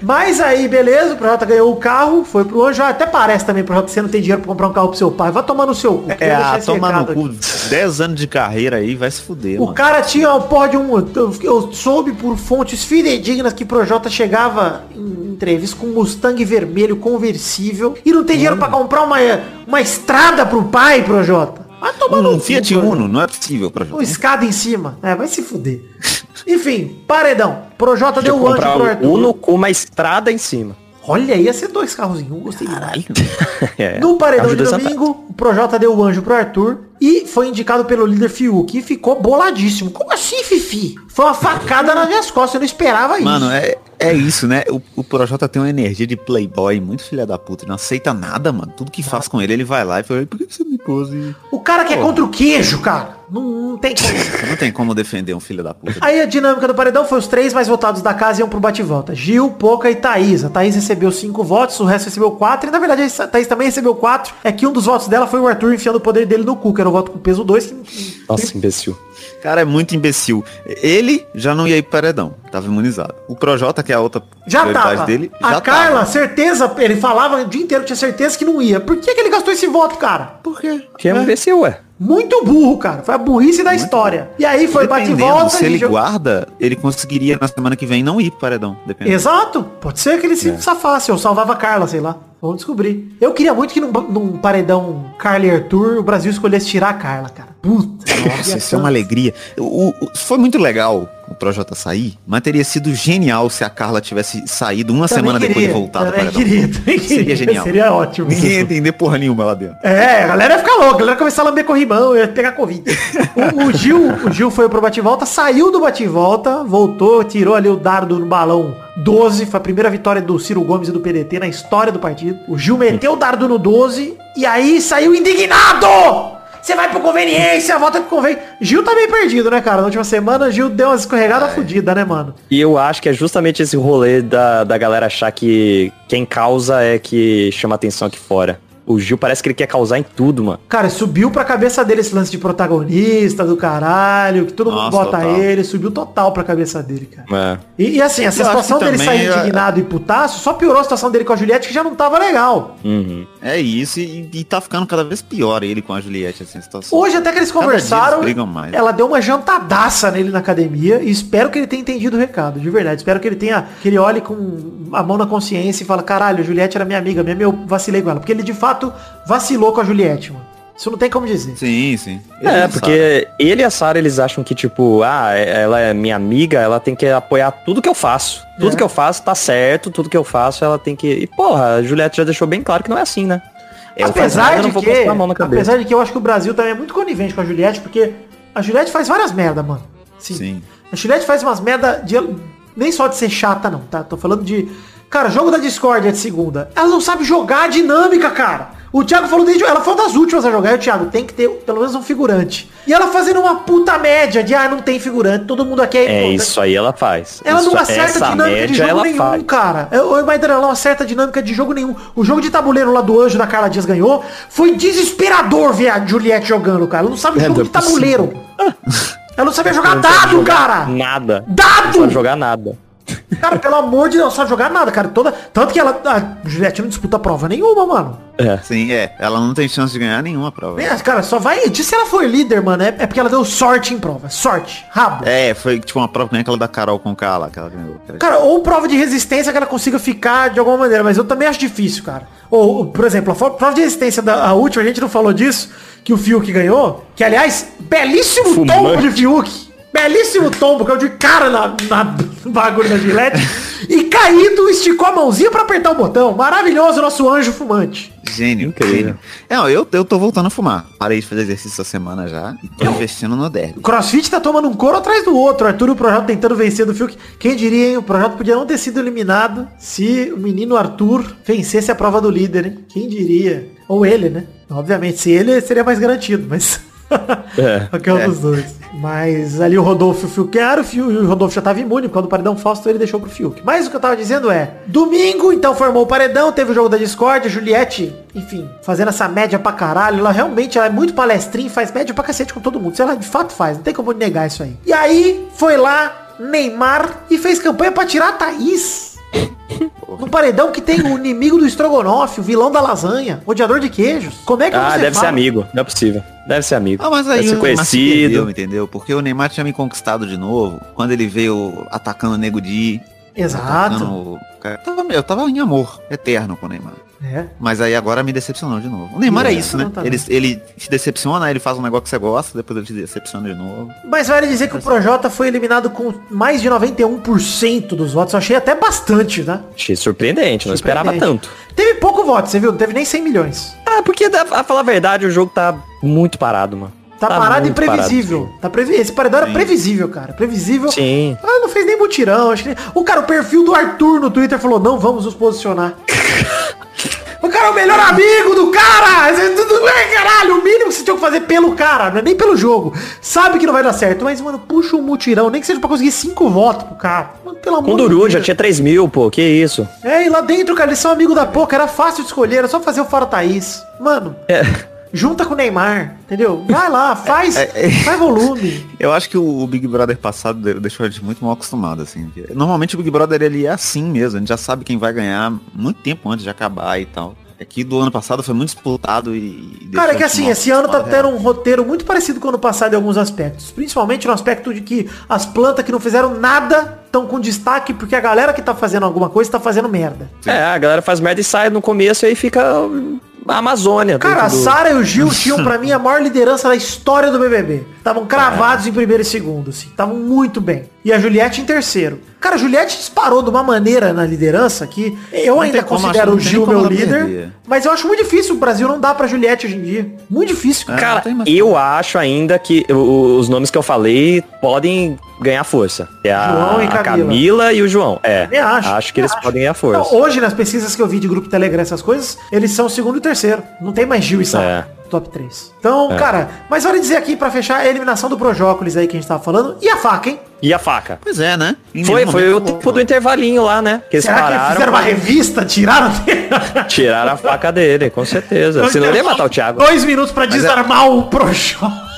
Speaker 4: Mas aí, beleza, o Projota ganhou o carro, foi pro anjo. Ah, Até parece também, Projota, que você não tem dinheiro pra comprar um carro pro seu pai. Vai tomar no seu cu.
Speaker 2: é,
Speaker 4: Queria deixar
Speaker 2: a
Speaker 4: esse
Speaker 2: tomar no cu,
Speaker 4: aqui.
Speaker 2: 10 anos de carreira aí, vai se fuder,
Speaker 4: O
Speaker 2: mano.
Speaker 4: cara tinha uma porra de um. Eu, eu soube por fontes fidedignas que Projota chegava em entrevista com um Mustang vermelho conversível e não tem dinheiro pra comprar uma, uma estrada pro pai, Projota. Vai tomar no
Speaker 2: Um Fiat
Speaker 4: Projota.
Speaker 2: Uno, não é possível pra
Speaker 4: Uma escada em cima. É, vai se fuder. Enfim, paredão. Projota deu o anjo pro Arthur.
Speaker 3: Uno com uma estrada em cima.
Speaker 4: Olha, ia ser dois carrozinhos. Gostei.
Speaker 2: Caralho.
Speaker 3: É,
Speaker 4: No paredão de domingo, o Projota deu o anjo pro Arthur e foi indicado pelo líder Fiuk e ficou boladíssimo. Como assim, Fifi? Foi uma facada nas minhas costas, eu não esperava isso.
Speaker 2: Mano, é, É isso, né? O, o Projota tem uma energia de playboy muito filha da puta. Ele não aceita nada, mano. Tudo que faz com ele, ele vai lá e fala, por que você me pôs? e-"
Speaker 4: O cara que é contra o queijo, cara. Não, não tem como.
Speaker 2: Não tem como defender um filho da puta.
Speaker 4: Aí a dinâmica do paredão foi os três mais votados da casa iam pro bate-volta. Gil, Poca e Thaís. A Thaís recebeu cinco votos, o resto recebeu quatro. E na verdade a Thaís também recebeu quatro. É que um dos votos dela foi o Arthur enfiando o poder dele no cu, que era o voto com peso 2. Que...
Speaker 3: Nossa, imbecil.
Speaker 2: Cara, é muito imbecil. Ele já não ia ir pro paredão. Tava imunizado. O Projota, que é a outra
Speaker 4: Já
Speaker 2: prioridade
Speaker 4: tava.
Speaker 2: dele,
Speaker 4: a
Speaker 2: já
Speaker 4: Carla,
Speaker 2: tava.
Speaker 4: certeza, ele falava o dia inteiro, tinha certeza que não ia. Por que, que ele gastou esse voto, cara?
Speaker 2: Por quê?
Speaker 3: Que é um imbecil, ué.
Speaker 4: Muito burro, cara. Foi a burrice da história. E aí foi
Speaker 2: Dependendo,
Speaker 4: bate-volta.
Speaker 2: se ele
Speaker 4: e
Speaker 2: guarda, ele conseguiria na semana que vem não ir pro paredão. Dependendo.
Speaker 4: Exato. Pode ser que ele se safasse ou salvava a Carla, sei lá. Vamos descobrir. Eu queria muito que num, num paredão Carla e Arthur, o Brasil escolhesse tirar a Carla, cara. Puta.
Speaker 2: Nossa, isso é uma alegria. O, o- foi muito legal o Projota sair, mas teria sido genial se a Carla tivesse saído uma
Speaker 4: Também
Speaker 2: semana depois de
Speaker 4: queria,
Speaker 2: voltar do
Speaker 4: também
Speaker 2: paredão.
Speaker 4: queria, queria.
Speaker 2: Seria genial.
Speaker 4: Seria ótimo.
Speaker 2: Ninguém ia entender porra nenhuma lá dentro.
Speaker 4: É, a galera ia ficar louca, a galera ia começar a lamber corrimão, ia pegar Covid. O, o Gil, o Gil foi pro bate-volta, saiu do bate-volta, voltou, tirou ali o dardo no balão 12, foi a primeira vitória do Ciro Gomes e do PDT na história do partido. O Gil meteu o dardo no 12 e aí saiu indignado! Você vai pro conveniência, volta pro convênio. Gil tá meio perdido, né, cara? Na última semana, Gil deu umas escorregadas fodidas, né, mano?
Speaker 3: E eu acho que é justamente esse rolê da, da galera achar que quem causa é que chama atenção aqui fora. O Gil parece que ele quer causar em tudo, mano.
Speaker 4: Cara, subiu pra cabeça dele esse lance de protagonista do caralho, que todo mundo
Speaker 2: Nossa,
Speaker 4: bota
Speaker 2: total.
Speaker 4: ele, subiu total pra cabeça dele, cara.
Speaker 3: É.
Speaker 4: E, e assim, essa
Speaker 2: Eu
Speaker 4: situação dele sair
Speaker 2: é-
Speaker 4: indignado e putaço só piorou a situação dele com a Juliette, que já não tava legal.
Speaker 3: Uhum.
Speaker 2: É isso, e, e tá ficando cada vez pior ele com a Juliette, assim, a situação.
Speaker 4: Hoje até que eles
Speaker 2: eles
Speaker 4: conversaram,
Speaker 2: mais.
Speaker 4: ela deu uma jantadaça nele na academia e espero que ele tenha entendido o recado, de verdade. Espero que ele tenha, que ele olhe com a mão na consciência e fala, caralho, a Juliette era minha amiga, mesmo eu vacilei com ela. Porque ele de fato vacilou com a Juliette, mano. Isso não tem como dizer.
Speaker 2: Sim, sim. Ele
Speaker 3: É, porque ele e a Sarah, eles acham que, tipo, ah, ela é minha amiga, ela tem que apoiar tudo que eu faço. Tudo
Speaker 4: É.
Speaker 3: que eu faço tá certo, tudo que eu faço ela tem que... E, porra, a Juliette já deixou bem claro que não é assim, né? Eu
Speaker 4: apesar
Speaker 3: nada, eu
Speaker 4: de
Speaker 3: não vou
Speaker 4: que,
Speaker 3: passar a mão na cabeça.
Speaker 4: apesar de que eu acho que o Brasil também é muito conivente com a Juliette, porque a Juliette faz várias merda, mano. Sim.
Speaker 2: Sim.
Speaker 4: A Juliette faz umas merda de nem só de ser chata não, tá? Tô falando de cara, jogo da Discord é de segunda. Ela não sabe jogar a dinâmica, cara. O Thiago falou desde ela foi uma das últimas a jogar, e o Thiago tem que ter pelo menos um figurante. E ela fazendo uma puta média de ah, não tem figurante, todo mundo aqui é
Speaker 3: É, isso aí ela faz.
Speaker 4: Ela
Speaker 3: Isso-
Speaker 4: não acerta
Speaker 3: essa
Speaker 4: dinâmica de jogo
Speaker 3: ela
Speaker 4: nenhum,
Speaker 3: faz.
Speaker 4: cara. Oi, Maidana, ela não acerta dinâmica de jogo nenhum. O jogo de tabuleiro lá do Anjo da Carla Dias ganhou. Foi desesperador ver a Juliette jogando, cara. Ela não sabe
Speaker 3: É,
Speaker 4: jogo de
Speaker 3: é possível.
Speaker 4: tabuleiro. ela não sabia jogar
Speaker 3: Não
Speaker 4: dado,
Speaker 3: jogar
Speaker 4: cara.
Speaker 3: Nada.
Speaker 4: Dado!
Speaker 3: Não sabe jogar nada.
Speaker 4: Cara, pelo amor de Deus, não sabe jogar nada, cara. Toda... Tanto que ela. A Juliette não disputa prova nenhuma, mano.
Speaker 3: É.
Speaker 2: Sim, é. Ela não tem chance de ganhar nenhuma prova.
Speaker 4: É, Cara, só vai. Se ela for líder, mano, é, é porque ela deu sorte em prova. Sorte. Rabo.
Speaker 2: É, foi tipo uma prova que nem aquela da Carol com K lá, que ela ganhou.
Speaker 4: Cara, ou prova de resistência que ela consiga ficar de alguma maneira, mas eu também acho difícil, cara. Ou, por exemplo, a prova de resistência da a última, a gente não falou disso, que o Fiuk ganhou, que aliás, belíssimo
Speaker 3: Fumante.
Speaker 4: tombo de Fiuk. Belíssimo tombo, que eu de cara na, na bagulho da Gillette. e caído, esticou a mãozinha pra apertar o botão. Maravilhoso, nosso anjo fumante.
Speaker 2: Gênio,
Speaker 3: Incrível.
Speaker 2: gênio. É, não, eu, eu tô voltando a fumar. Parei de fazer exercício essa semana já e tô investindo no derby.
Speaker 4: O CrossFit tá tomando um couro atrás do outro. Arthur e o Projeto tentando vencer do Fiuk. Quem diria, hein? O Projeto podia não ter sido eliminado se o menino Arthur vencesse a prova do líder, hein? Quem diria? Ou ele, né? Obviamente, se ele seria mais garantido, mas...
Speaker 3: É.
Speaker 4: Qualquer um dos dois. Mas ali o Rodolfo e o Fiuk o Fiuk- o Rodolfo já tava imune, quando o paredão Fausto ele deixou pro Fiuk. Mas o que eu tava dizendo é, domingo, então formou o paredão, teve o jogo da Discord, a Juliette, enfim, fazendo essa média pra caralho, ela realmente ela é muito palestrinha, faz média pra cacete com todo mundo. Se ela de fato faz, não tem como negar isso aí. E aí, foi lá, Neymar, e fez campanha pra tirar a Thaís. No paredão que tem o inimigo do estrogonofe, o vilão da lasanha, odiador de queijos. Como é que
Speaker 3: Ah,
Speaker 4: você
Speaker 3: deve ser
Speaker 4: fala?
Speaker 3: amigo. Não é possível. Deve ser amigo.
Speaker 2: Ah, mas aí
Speaker 3: deve ser conhecido.
Speaker 2: perdeu, entendeu? Porque o Neymar tinha me conquistado de novo quando ele veio atacando o Nego Di.
Speaker 4: Exato.
Speaker 2: atacando. Eu tava, eu tava em amor eterno com o Neymar.
Speaker 4: É.
Speaker 2: Mas aí agora me decepcionou de novo. O Neymar é,
Speaker 4: É,
Speaker 2: isso, né? Ele, ele te decepciona, ele faz um negócio que você gosta, depois ele te decepciona de novo.
Speaker 4: Mas vale dizer que o Projota foi eliminado com mais de 91% dos votos. Eu achei até bastante, né?
Speaker 3: Achei surpreendente, não esperava
Speaker 4: Surpreendente.
Speaker 3: tanto.
Speaker 4: Teve pouco voto, você viu? Não teve nem 100 milhões.
Speaker 3: Ah, porque, a falar a verdade, o jogo tá muito parado, mano.
Speaker 4: Tá,
Speaker 3: Tá
Speaker 4: parado e
Speaker 3: muito parado.
Speaker 4: previsível. Tá previ... Esse paredão era previsível, cara. Previsível.
Speaker 3: Sim.
Speaker 4: Ah, não fez nem mutirão. Acho que... O cara, o perfil do Arthur no Twitter falou, não, vamos nos posicionar. o cara é o melhor amigo do cara! É caralho! O mínimo que você tinha que fazer pelo cara, não é nem pelo jogo. Sabe que não vai dar certo, mas, mano, puxa um mutirão, nem que seja pra conseguir cinco votos pro cara. Mano, pelo amor
Speaker 3: Com Duru já tinha 3 mil, pô. Que isso?
Speaker 4: É, e lá dentro, cara, eles são amigos da Poca, era fácil de escolher, era só fazer o Fora Thaís. Mano,
Speaker 3: É.
Speaker 4: junta com o Neymar, entendeu? Vai lá, faz,
Speaker 2: É, é.
Speaker 4: faz volume.
Speaker 2: Eu acho que o Big Brother passado de- deixou a gente muito mal acostumado, assim. Normalmente o Big Brother ele é assim mesmo, a gente já sabe quem vai ganhar muito tempo antes de acabar e tal. Aqui do ano passado foi muito disputado e...
Speaker 4: Cara, é que assim, esse ano tá tendo um roteiro muito parecido com o ano passado em alguns aspectos. Principalmente no aspecto de que as plantas que não fizeram nada estão com destaque porque a galera que tá fazendo alguma coisa tá fazendo merda.
Speaker 3: É, a galera faz merda e sai no começo e aí fica a Amazônia.
Speaker 4: Cara, a
Speaker 3: do-
Speaker 4: Sara e o Gil tinham pra mim a maior liderança da história do BBB. Estavam cravados em primeiro e segundo, assim. Estavam muito bem. E a Juliette em terceiro. Cara, a Juliette disparou de uma maneira na liderança que eu ainda
Speaker 2: tem como,
Speaker 4: considero
Speaker 2: acho
Speaker 4: o
Speaker 2: não
Speaker 4: Gil meu líder.
Speaker 2: perder.
Speaker 4: Mas eu acho muito difícil. O Brasil não dá pra Juliette hoje em dia. Muito difícil, cara.
Speaker 2: É,
Speaker 3: Cara,
Speaker 2: não
Speaker 3: eu acho ainda que os nomes que eu falei podem ganhar força. É a,
Speaker 4: João e
Speaker 3: a
Speaker 4: Camila.
Speaker 3: Camila e o João. É.
Speaker 4: Também acho,
Speaker 3: que eles
Speaker 4: acho.
Speaker 3: podem ganhar força.
Speaker 4: Não, hoje, nas pesquisas que eu vi de grupo Telegram, essas coisas, eles são o segundo e terceiro. Não tem mais Gil e Sara.
Speaker 3: É.
Speaker 4: Top 3. Então, cara, mas vale dizer aqui pra fechar a eliminação do Projócolis aí que a gente tava falando. E a faca, hein?
Speaker 3: E a faca?
Speaker 2: Pois é, né? Em
Speaker 3: Foi, foi o tempo do intervalinho lá, né? Que eles
Speaker 4: Será que
Speaker 3: pararam.
Speaker 4: fizeram uma revista? Tiraram
Speaker 3: Tiraram a faca dele, com certeza. Senão ele ia matar o Thiago.
Speaker 4: Dois minutos pra desarmar o Projócolis.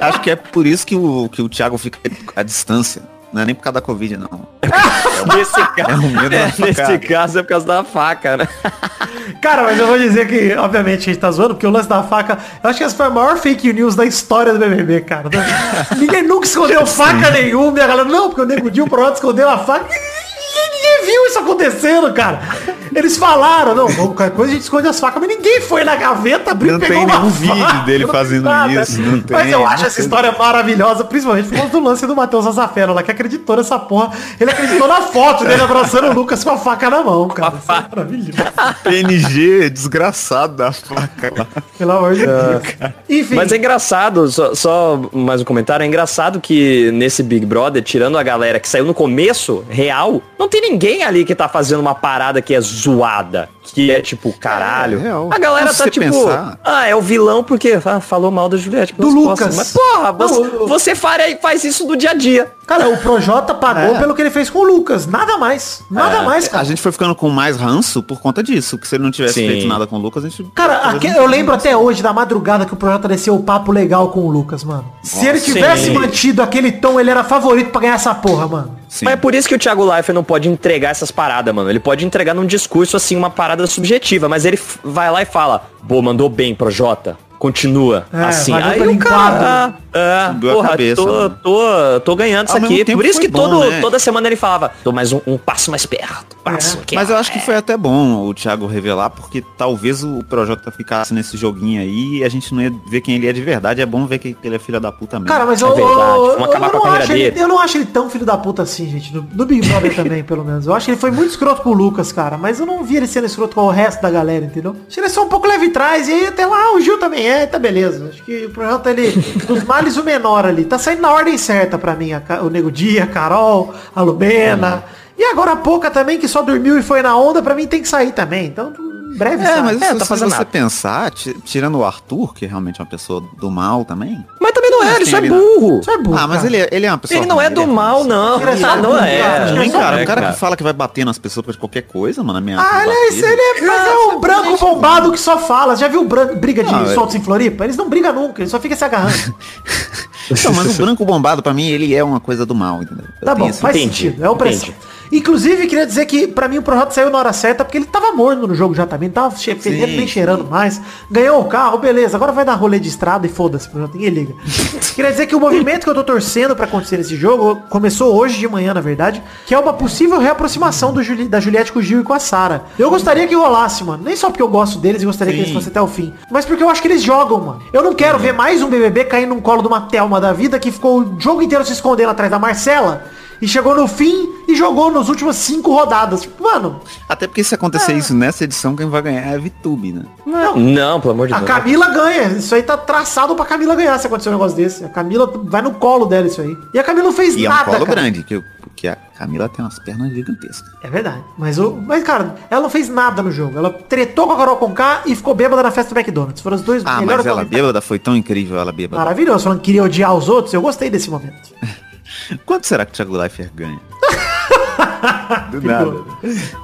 Speaker 2: Acho que é por isso que o, que o Thiago fica à distância. Não é nem por causa da Covid, não.
Speaker 3: Nesse caso,
Speaker 2: É o medo
Speaker 3: é, nesse caso é por causa da faca, né?
Speaker 4: Cara, mas eu vou dizer que, obviamente, a gente tá zoando, porque o lance da faca, eu acho que essa foi a maior fake news da história do BBB, cara. Ninguém nunca escondeu faca nenhuma, e a galera, não, porque o Nego Dil Proto escondeu a faca. Ninguém viu isso acontecendo, cara. Eles falaram, não, qualquer coisa a gente esconde as facas, mas ninguém foi na gaveta, abriu
Speaker 2: Não
Speaker 4: e pegou
Speaker 2: tem
Speaker 4: uma
Speaker 2: nenhum vídeo dele
Speaker 4: não
Speaker 2: fazendo
Speaker 4: tem nada.
Speaker 2: isso, não
Speaker 4: Mas
Speaker 2: tem,
Speaker 4: eu
Speaker 2: não
Speaker 4: acho essa
Speaker 2: tem.
Speaker 4: história maravilhosa, principalmente por causa do lance do Matheus Azafera lá, que acreditou nessa porra. Ele acreditou na foto dele abraçando o Lucas com a faca na mão, cara. Isso é maravilhoso.
Speaker 2: PNG desgraçado da faca lá.
Speaker 4: Pelo amor de Deus. Enfim.
Speaker 3: Mas é engraçado, só, só mais um comentário, é engraçado que nesse Big Brother, tirando a galera que saiu no começo, real, não tem ninguém ali que tá fazendo uma parada que é zoada. Que é tipo, caralho.
Speaker 2: É, real.
Speaker 3: a galera tá
Speaker 2: você
Speaker 3: tipo,
Speaker 2: pensar-
Speaker 3: ah, é o vilão porque ah, falou mal da Juliette.
Speaker 4: Do Lucas.
Speaker 3: costas. Mas porra, você,
Speaker 4: Não, eu-
Speaker 3: você faria- faz isso no dia a dia.
Speaker 4: Cara, o Projota pagou
Speaker 2: É.
Speaker 4: pelo que ele fez com o Lucas. Nada mais. Nada mais, cara.
Speaker 2: A gente foi ficando com mais ranço por conta disso. Que se ele não tivesse
Speaker 3: Sim.
Speaker 2: feito nada com o Lucas, a gente.
Speaker 4: Cara,
Speaker 2: não
Speaker 4: eu lembro até hoje da madrugada que o Projota desceu o papo legal com o Lucas, mano. Se ele tivesse
Speaker 3: Sim.
Speaker 4: mantido aquele tom, ele era favorito pra ganhar essa porra, mano.
Speaker 2: Sim.
Speaker 3: Mas é por isso que o Thiago Leifert não pode entregar essas paradas, mano. Ele pode entregar num discurso, assim, uma parada subjetiva, mas ele vai lá e fala, pô, mandou bem, Projota. Continua.
Speaker 4: É,
Speaker 3: assim. Aí o cara. Ah, porra,
Speaker 2: cabeça,
Speaker 3: tô,
Speaker 2: mano.
Speaker 3: tô, tô ganhando isso
Speaker 2: Ao
Speaker 3: aqui. Por isso que
Speaker 2: bom,
Speaker 3: todo,
Speaker 2: né?
Speaker 3: toda semana ele falava, tô mais um, um passo mais perto. Passo aqui.
Speaker 2: Mas eu acho que foi até bom o Thiago revelar, porque talvez o Projota ficasse nesse joguinho aí e a gente não ia ver quem ele é de verdade. É bom ver que ele é filho da puta mesmo.
Speaker 4: Cara, mas
Speaker 3: É
Speaker 4: eu,
Speaker 3: verdade,
Speaker 4: eu,
Speaker 3: vamos
Speaker 4: eu
Speaker 3: acabar
Speaker 4: não
Speaker 3: com a carreira
Speaker 4: acho ele, eu não acho ele tão filho da puta assim, gente. No, no Big Brother também, pelo menos. Eu acho que ele foi muito escroto com o Lucas, cara. Mas eu não vi ele sendo escroto com o resto da galera, entendeu? Acho que ele é só um pouco leve trás. E aí até lá o Gil também é, tá beleza. Acho que o Projota, ele, dos males o menor ali. Tá saindo na ordem certa pra mim. a o Nego Dia, a Carol, a Lumena. E agora a Poca também, que só dormiu e foi na onda, pra mim tem que sair também. Então, em breve
Speaker 2: É,
Speaker 4: sai.
Speaker 2: mas
Speaker 3: É,
Speaker 2: se,
Speaker 3: tá
Speaker 2: se você
Speaker 3: nada.
Speaker 2: pensar, ti- tirando o Arthur, que é realmente uma pessoa do mal também.
Speaker 3: É, ele só é burro.
Speaker 4: Isso é burro,
Speaker 2: ah, mas
Speaker 4: cara.
Speaker 2: ele, é- ele é uma pessoa.
Speaker 3: Ele não é do
Speaker 2: ele
Speaker 3: mal, não.
Speaker 4: Ele é só
Speaker 3: Ah, não é.
Speaker 4: cara.
Speaker 3: Não
Speaker 2: cara,
Speaker 3: é,
Speaker 2: um cara que fala que vai bater nas pessoas por qualquer coisa, mano, ameaça.
Speaker 4: Ah, ele é, é, mas é um branco bombado que só fala. Já viu briga de
Speaker 2: é-
Speaker 4: soltos em Floripa? Eles não brigam nunca, eles só ficam se agarrando.
Speaker 2: Não, mas o branco bombado, pra mim, ele é uma coisa do mal, entendeu? Eu
Speaker 4: Tá bom, faz
Speaker 3: entendi,
Speaker 4: sentido. É opressão. Inclusive, queria dizer que pra mim o Projota saiu na hora certa porque ele tava morno no jogo já também. Tava che- fedendo nem cheirando mais. Ganhou o carro, beleza. Agora vai dar rolê de estrada e foda-se, Projota. Ninguém liga. queria dizer que o movimento que eu tô torcendo pra acontecer nesse jogo começou hoje de manhã, na verdade, que é uma possível reaproximação do Juli- da Juliette com o Gil e com a Sara. Eu gostaria que rolasse, mano. Nem só porque eu gosto deles e gostaria que eles
Speaker 2: Sim.
Speaker 4: fossem até o fim. Mas porque eu acho que eles jogam, mano. Eu não quero ver mais um BBB cair num colo de uma Thelma da vida que ficou o jogo inteiro se escondendo atrás da Marcela. E chegou no fim e jogou nos últimos cinco rodadas. Tipo, mano,
Speaker 2: Até porque se acontecer
Speaker 4: Ah.
Speaker 2: isso nessa edição, quem vai ganhar é a VTube, né?
Speaker 3: Não, pelo amor de
Speaker 4: a
Speaker 3: Deus.
Speaker 4: Camila ganha. Isso aí tá traçado pra Camila ganhar se acontecer um negócio desse. A Camila vai no colo dela isso aí. E a Camila não fez
Speaker 2: E é um
Speaker 4: nada,
Speaker 2: colo
Speaker 4: cara.
Speaker 2: grande, que, porque a Camila tem umas pernas gigantescas.
Speaker 4: É verdade. Mas, o, mas, cara, ela não fez nada no jogo. Ela tretou com a Carol Conká e ficou bêbada na festa do McDonald's. Foram os dois
Speaker 2: Ah,
Speaker 4: melhores
Speaker 2: mas ela bêbada foi tão incrível, ela bêbada.
Speaker 4: Maravilhoso, falando que queria odiar os outros. Eu gostei desse momento.
Speaker 2: Quanto será que o Thiago Leifert ganha? Do nada.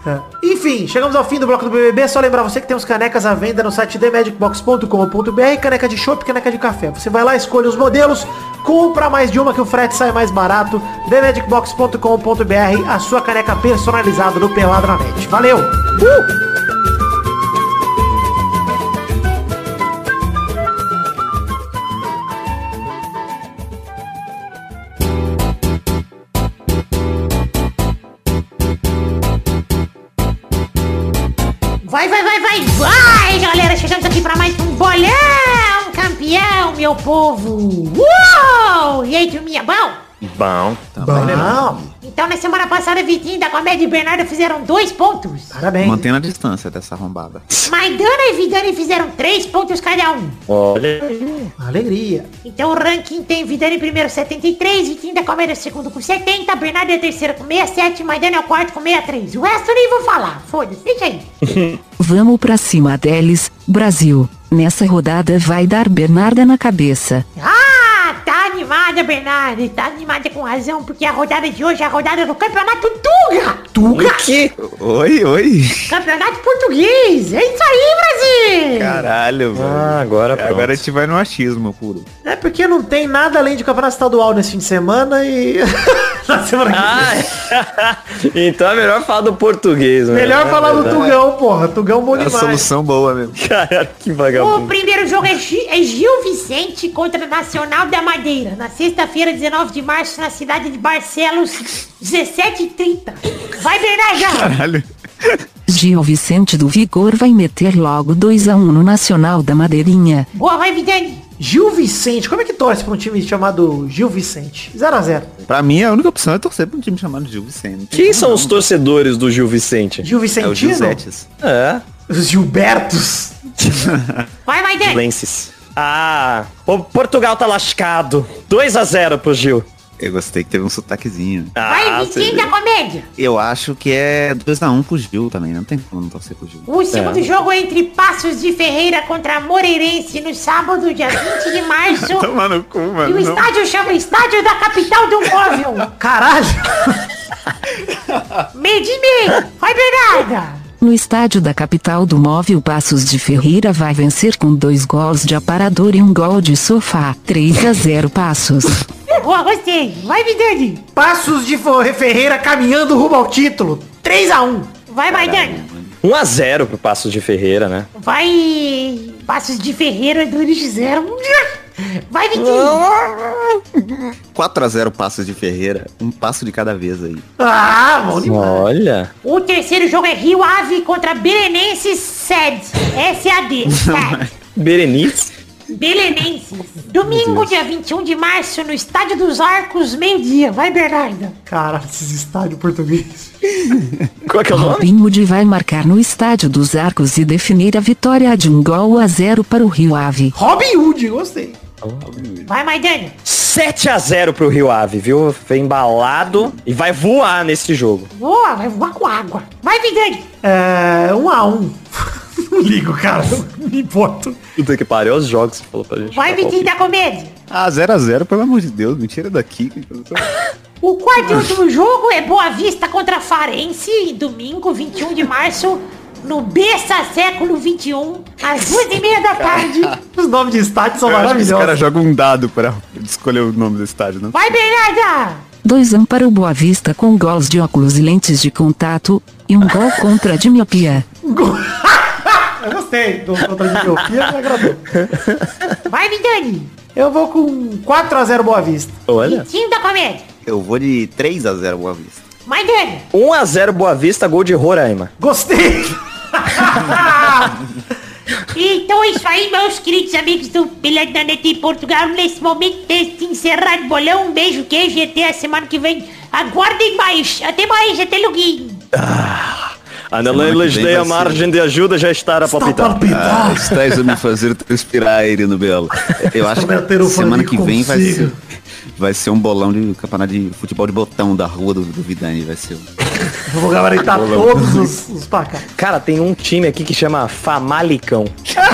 Speaker 4: É. Enfim, chegamos ao fim do bloco do BBB. Só lembrar você que tem os canecas à venda no site themagicbox.com.br, caneca de chopp, caneca de café. Você vai lá, escolhe os modelos, compra mais de uma que o frete sai mais barato. themagicbox.com.br, a sua caneca personalizada do Pelado na Net. Valeu! Uh!
Speaker 6: Meu povo! Uou! E aí, turminha, bom?
Speaker 3: Bom.
Speaker 4: Bom,
Speaker 6: Então, na semana passada, Vitinho da Comédia e Bernardo fizeram dois pontos.
Speaker 4: parabéns.
Speaker 2: Mantendo a distância dessa arrombada.
Speaker 6: Maidana e Vidani fizeram três pontos cada um.
Speaker 3: Olha.
Speaker 4: Alegria.
Speaker 6: Então o ranking tem Vidani primeiro 73, Vitinho da Comédia segundo com 70, Bernardo é terceiro com 67, Maidana é o quarto com 63. O resto eu nem vou falar, foda-se, deixa aí.
Speaker 7: Vamos pra cima deles, Brasil. Nessa rodada vai dar Bernarda na cabeça.
Speaker 6: Ah, tá animada, Bernardo, tá animada com razão, porque a rodada de hoje é a rodada do Campeonato Tuga.
Speaker 3: O que?
Speaker 2: Oi, oi.
Speaker 6: Campeonato Português, é isso aí, Brasil.
Speaker 2: Caralho, velho.
Speaker 3: Ah, agora pronto.
Speaker 2: Agora a gente vai no achismo puro.
Speaker 4: É porque não tem nada além de campeonato estadual nesse fim de semana e... na semana que vem.
Speaker 3: Ah, então é melhor falar do português, né?
Speaker 4: Melhor
Speaker 3: É
Speaker 4: falar do. Tugão, porra. Tugão bom
Speaker 2: É a
Speaker 4: demais.
Speaker 2: solução boa mesmo.
Speaker 3: Caralho, que
Speaker 6: O
Speaker 3: vagabundo.
Speaker 6: primeiro jogo é, Gi- é Gil Vicente contra Nacional da Madeira, na sexta-feira, 19 de março, na cidade de Barcelos, 17h30. Vai, Bernardo!
Speaker 2: Caralho.
Speaker 7: Gil Vicente do Vigor vai meter logo 2 a 1 no Nacional da Madeirinha.
Speaker 6: Boa, vai, Vidani!
Speaker 4: Gil Vicente. Como é que torce pra um time chamado Gil Vicente? 0x0.
Speaker 2: Pra mim, a única opção é torcer pra um time chamado Gil Vicente.
Speaker 3: Quem são os torcedores do Gil Vicente?
Speaker 4: Gil
Speaker 2: É o
Speaker 4: Vicentino?
Speaker 2: Giusettes.
Speaker 3: É,
Speaker 4: Os Gilbertos.
Speaker 6: Vai, vai, Dani!
Speaker 3: Lenses. Ah, o Portugal tá lascado. 2 a 0 pro Gil.
Speaker 2: Eu gostei que teve um sotaquezinho.
Speaker 6: Vai,
Speaker 3: Ah,
Speaker 6: Vitinho
Speaker 3: você
Speaker 6: da. Comédia!
Speaker 2: Eu acho que é 2x1 pro Gil também. Não tem como não torcer pro Gil.
Speaker 6: O segundo
Speaker 3: É.
Speaker 6: jogo é entre Passos de Ferreira contra Moreirense no sábado, dia 20 de março.
Speaker 2: Toma no cu,
Speaker 6: E o
Speaker 2: mano. não.
Speaker 6: estádio chama Estádio da Capital do Móvel.
Speaker 4: Caralho.
Speaker 6: Meio de meio. Vai, Bernarda!
Speaker 7: No estádio da capital do móvel Passos de Ferreira vai vencer com dois gols de aparador e um gol de sofá. 3 a 0 Passos.
Speaker 6: Boa, gostei. Vai, Vidani!
Speaker 4: Passos de Ferreira caminhando rumo ao título. 3x1.
Speaker 6: Vai, vai, Dani!
Speaker 3: 1 a 0 pro Passos de Ferreira, né?
Speaker 6: Vai. Passos de Ferreira, 2 0 Vai, Vitinho!
Speaker 2: 4x0 passos de Ferreira. Um passo de cada vez aí.
Speaker 4: Ah, bom demais.
Speaker 3: Olha.
Speaker 6: O terceiro jogo é Rio Ave contra Belenenses SED. SAD. SAD.
Speaker 3: Berenice.
Speaker 6: Belenenses. Domingo, dia 21 de março, no Estádio dos Arcos, meio-dia. Vai, Bernardo.
Speaker 4: Caralho, esses estádios portugueses.
Speaker 3: Qual que é o nome?
Speaker 7: Robin Hood vai marcar no estádio dos Arcos e definir a vitória de um gol a 0 para o Rio Ave.
Speaker 4: Robin Hood, gostei.
Speaker 6: Vai, Maidana.
Speaker 3: 7 a 0 pro Rio Ave, viu? Foi embalado e vai voar nesse jogo.
Speaker 6: Boa, vai voar com água. Vai, Vidani.
Speaker 4: É. 1x1. Não ligo, cara. Não me importo.
Speaker 3: Puta que pariu, os jogos que você falou pra gente.
Speaker 6: Vai, Vitinho da Comédia.
Speaker 2: Ah, 0x0, pelo amor de Deus. Me tira daqui.
Speaker 6: O quarto e último jogo é Boa Vista contra Farense, domingo, 21 de março, no Bessa Século 21, às duas e meia da tarde.
Speaker 4: Os nomes de estádio são
Speaker 2: Eu acho que os
Speaker 4: maravilhosos.
Speaker 2: caras jogam um dado pra escolher o nome do estádio, não?
Speaker 6: Vai, Bernarda!
Speaker 7: 2 a 1 para o Boa Vista com gols de óculos e lentes de contato e um gol contra de miopia.
Speaker 4: Eu gostei do contra de miopia, me agradou.
Speaker 6: Vai, Vidani!
Speaker 4: Eu vou com 4x0 Boa Vista.
Speaker 3: Olha.
Speaker 6: Vitinho da Comédia.
Speaker 2: Eu vou de 3x0 Boa Vista.
Speaker 6: Maidana!
Speaker 3: 1 a 0 Boa Vista, gol de Roraima.
Speaker 4: Gostei.
Speaker 6: Então é isso aí, meus queridos amigos do Peladonete em Portugal. Nesse momento desse encerrado bolão, um beijo, queijo e até a semana que vem. Aguardem mais. Até mais, até logo.
Speaker 3: A lhes
Speaker 2: vem
Speaker 3: dei a
Speaker 2: vai ser-
Speaker 3: margem de ajuda já estar a palpitar.
Speaker 2: Ah, estás a me fazer transpirar, Irino Belo. Eu acho que semana que vem vai
Speaker 1: consigo.
Speaker 2: ser, vai ser um bolão de campeonato de futebol de botão da rua do, do Vidani. Vai ser.
Speaker 1: Vou gabaritar todos os, os placares.
Speaker 3: Cara, tem um time aqui que chama Famalicão.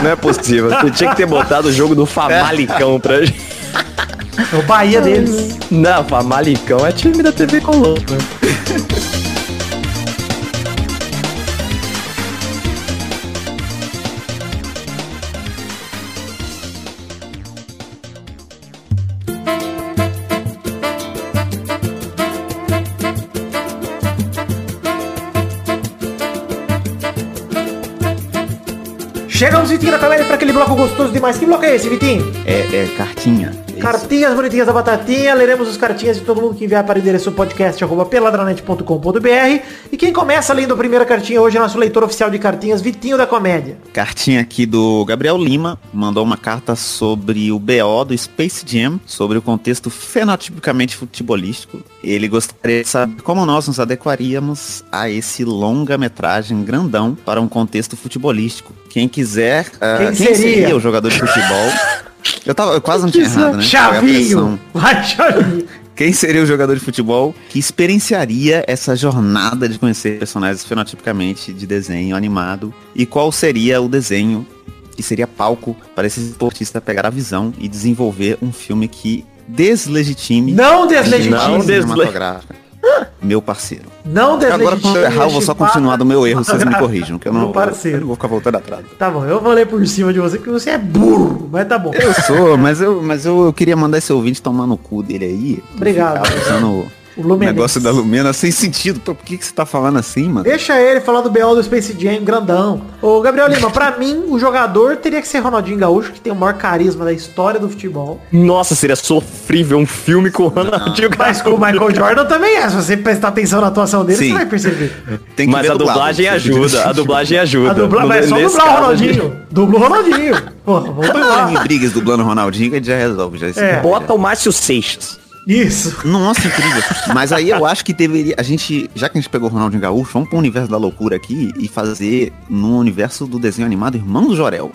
Speaker 3: Não é possível. Você tinha que ter botado o jogo do Famalicão pra gente.
Speaker 1: É o Bahia deles.
Speaker 3: Não, Famalicão é time da TV Colombo.
Speaker 4: Chegamos, Vitinho, da comédia, para aquele bloco gostoso demais. Que bloco é esse, Vitinho?
Speaker 2: É, é cartinha. É isso.
Speaker 4: Cartinhas bonitinhas da batatinha, leremos os cartinhas de todo mundo que enviar para o endereço podcast arroba peladranet.com.br E quem começa lendo a primeira cartinha hoje é nosso leitor oficial de cartinhas, Vitinho da Comédia.
Speaker 2: Cartinha aqui do Gabriel Lima, mandou uma carta sobre o BO do Space Jam, sobre o contexto fenotipicamente futebolístico. Ele gostaria de saber como nós nos adequaríamos a esse longa-metragem grandão para um contexto futebolístico. Quem quiser, ah,
Speaker 4: Quem
Speaker 2: quem,
Speaker 4: seria?
Speaker 2: seria? o jogador de futebol? Eu, tava, eu quase não tinha errado, né?
Speaker 4: Chavinho! Vai, Chavinho!
Speaker 2: Quem seria o jogador de futebol que experienciaria essa jornada de conhecer personagens fenotipicamente de desenho animado? E qual seria o desenho que seria palco para esse esportista pegar a visão e desenvolver um filme que deslegitime
Speaker 4: Não deslegitime.
Speaker 3: Não desle-
Speaker 2: cinematográfica? Meu parceiro.
Speaker 4: Não deslegitime.
Speaker 2: Agora quando eu errar, eu vou só continuar do meu erro, vocês me corrijam, que eu não,
Speaker 4: Meu parceiro.
Speaker 2: eu não vou ficar voltando atrás.
Speaker 4: Tá bom, eu ler por cima de você, porque você é burro, mas tá bom.
Speaker 2: Eu sou, mas eu, mas eu, eu queria mandar esse ouvinte tomar no cu dele aí.
Speaker 4: Obrigado. O
Speaker 2: negócio da Lumena sem sentido. Pô, por que, que você tá falando assim, mano?
Speaker 4: Deixa ele falar do BO do Space Jam, grandão. Ô, Gabriel Lima, pra mim, o jogador teria que ser Ronaldinho Gaúcho, que tem o maior carisma da história do futebol.
Speaker 3: Nossa, seria sofrível um filme com o Ronaldinho
Speaker 4: Mas com o Michael Jordan também é. Se você prestar atenção na atuação dele,
Speaker 2: Sim.
Speaker 4: você vai perceber.
Speaker 2: Tem que
Speaker 3: Mas a
Speaker 2: dublado.
Speaker 3: dublagem ajuda, a dublagem ajuda.
Speaker 4: A dubla...
Speaker 3: No-
Speaker 4: Mas é só dublar o Ronaldinho. Dubla o Ronaldinho. Porra, vamos dublar.
Speaker 2: Briggs dublando o Ronaldinho, que a gente já resolve. Já
Speaker 4: É.
Speaker 3: Bota o Márcio Seixas.
Speaker 4: Isso.
Speaker 2: Nossa, incrível. Mas aí eu acho que deveria. A gente, já que a gente pegou o Ronaldinho Gaúcho, vamos pro universo da loucura aqui e fazer no universo do desenho animado Irmão do Jorel.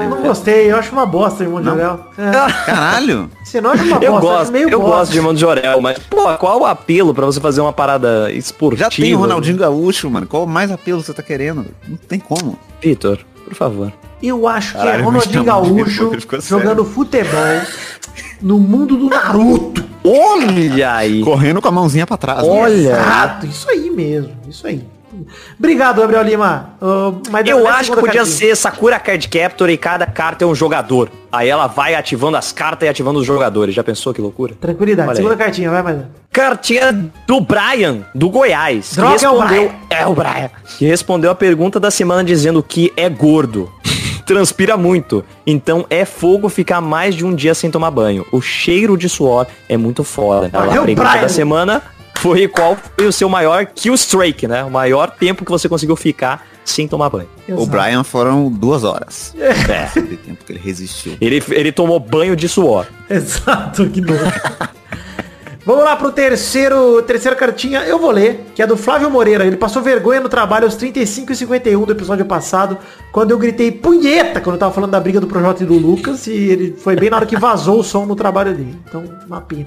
Speaker 4: Eu não gostei, eu acho uma bosta, irmão de
Speaker 2: Não?
Speaker 4: Jorel. É.
Speaker 2: Caralho!
Speaker 4: Você não acha uma bosta,
Speaker 3: Eu gosto,
Speaker 4: meio
Speaker 3: eu
Speaker 4: bosta.
Speaker 3: gosto de Irmão de Jorel, mas, pô, qual o apelo pra você fazer uma parada esportiva?
Speaker 2: Já tem o Ronaldinho Gaúcho, mano. Qual mais apelo você tá querendo? Não tem como.
Speaker 3: Vitor, por favor.
Speaker 4: Eu acho que é
Speaker 2: Caralho,
Speaker 4: Ronaldinho Gaúcho
Speaker 2: ficou sério.
Speaker 4: jogando futebol no mundo do Naruto.
Speaker 3: Olha aí.
Speaker 2: Correndo com a mãozinha pra trás. né?
Speaker 3: Olha.
Speaker 4: Exato, isso aí mesmo, isso aí. Obrigado, Gabriel Lima. Uh, mas
Speaker 3: Eu
Speaker 4: a
Speaker 3: acho que podia
Speaker 4: cartinha.
Speaker 3: ser Sakura Card Captor e cada carta é um jogador. Aí ela vai ativando as cartas e ativando os jogadores. Já pensou que loucura?
Speaker 4: Tranquilidade.
Speaker 3: Olha
Speaker 4: segunda
Speaker 3: aí.
Speaker 4: cartinha, vai, mais.
Speaker 3: Cartinha do Brian, do Goiás. que
Speaker 4: Droga, é o
Speaker 3: respondeu,
Speaker 4: Brian.
Speaker 3: é o Brian. Que respondeu a pergunta da semana dizendo que é gordo. Transpira muito. Então é fogo ficar mais de um dia sem tomar banho. O cheiro de suor é muito foda. A
Speaker 4: o
Speaker 3: pergunta
Speaker 4: Brian.
Speaker 3: da semana foi qual foi o seu maior kill streak, né? O maior tempo que você conseguiu ficar sem tomar banho.
Speaker 2: O Brian foram duas horas.
Speaker 3: É.
Speaker 2: Aquele tempo que ele resistiu.
Speaker 3: Ele, ele tomou banho de suor.
Speaker 4: Exato, que nojo. Vamos lá pro terceiro, terceira cartinha, eu vou ler, que é do Flávio Moreira. Ele passou vergonha no trabalho aos 35 e 51 do episódio passado, quando eu gritei punheta, quando eu tava falando da briga do Projota e do Lucas, e ele foi bem na hora que vazou o som no trabalho dele. Então, uma pena.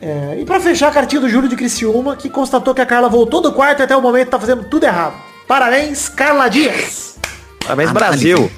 Speaker 4: É, e pra fechar a cartinha do Júlio de Criciúma, que constatou que a Carla voltou do quarto e até o momento tá fazendo tudo errado. Parabéns, Carla Dias.
Speaker 3: Parabéns. Brasil.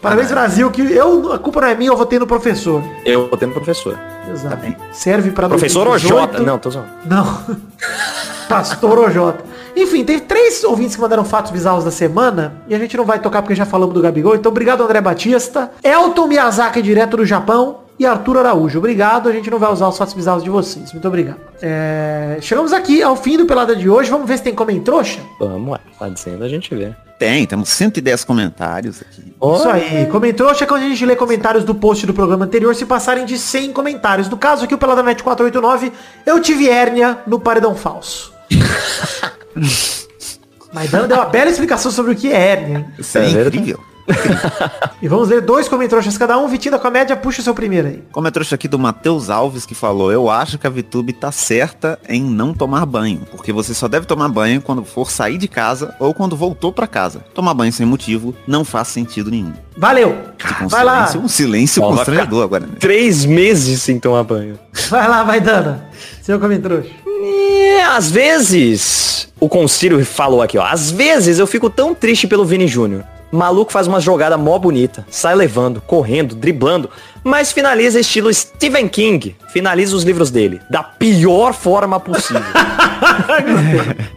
Speaker 4: Parabéns, Brasil, que eu, a culpa não é minha, eu votei no professor.
Speaker 3: Eu vou ter um professor.
Speaker 4: Exato. Serve pra
Speaker 3: Professor
Speaker 4: 2018.
Speaker 3: Ojota. Não, tô zoando.
Speaker 4: Não. Pastor Ojota. Enfim, teve três ouvintes que mandaram fatos bizarros da semana e a gente não vai tocar porque já falamos do Gabigol. Então, obrigado, André Batista. Elton Miyazaki, direto do Japão. E Arthur Araújo. Obrigado. A gente não vai usar os fatos bizarros de vocês. Muito obrigado. É, Chegamos aqui ao fim do Pelada de hoje. Vamos ver se tem comentrouxa?
Speaker 3: Vamos lá. Tá dizendo, a gente vê.
Speaker 2: Tem, temos 110 comentários aqui.
Speaker 4: Isso aí. Comentrouxa é quando a gente lê comentários do post do programa anterior se passarem de 100 comentários. No caso aqui, o Pelada Net 489, eu tive hérnia no paredão falso. Maidana deu uma bela explicação sobre o que é hérnia, hein?
Speaker 2: Isso é,
Speaker 3: É verdade.
Speaker 2: incrível.
Speaker 4: E vamos ler dois comentários cada um. Vitinho da Comédia, puxa o seu primeiro aí.
Speaker 2: Comentário aqui do Matheus Alves que falou: Eu acho que a Vitube tá certa em não tomar banho, porque você só deve tomar banho quando for sair de casa ou quando voltou pra casa. Tomar banho sem motivo não faz sentido nenhum.
Speaker 4: Valeu.
Speaker 2: Um
Speaker 4: Vai lá.
Speaker 2: silêncio, um silêncio
Speaker 3: vai
Speaker 2: constrangedor agora. Né?
Speaker 3: Três meses sem tomar banho.
Speaker 4: Vai lá, Maidana. Seu comentário.
Speaker 3: É, às vezes, o Concílio falou aqui, ó. Às vezes eu fico tão triste pelo Vini Júnior. Maluco faz uma jogada mó bonita, sai levando, correndo, driblando, mas finaliza estilo Stephen King. Finaliza os livros dele da pior forma possível.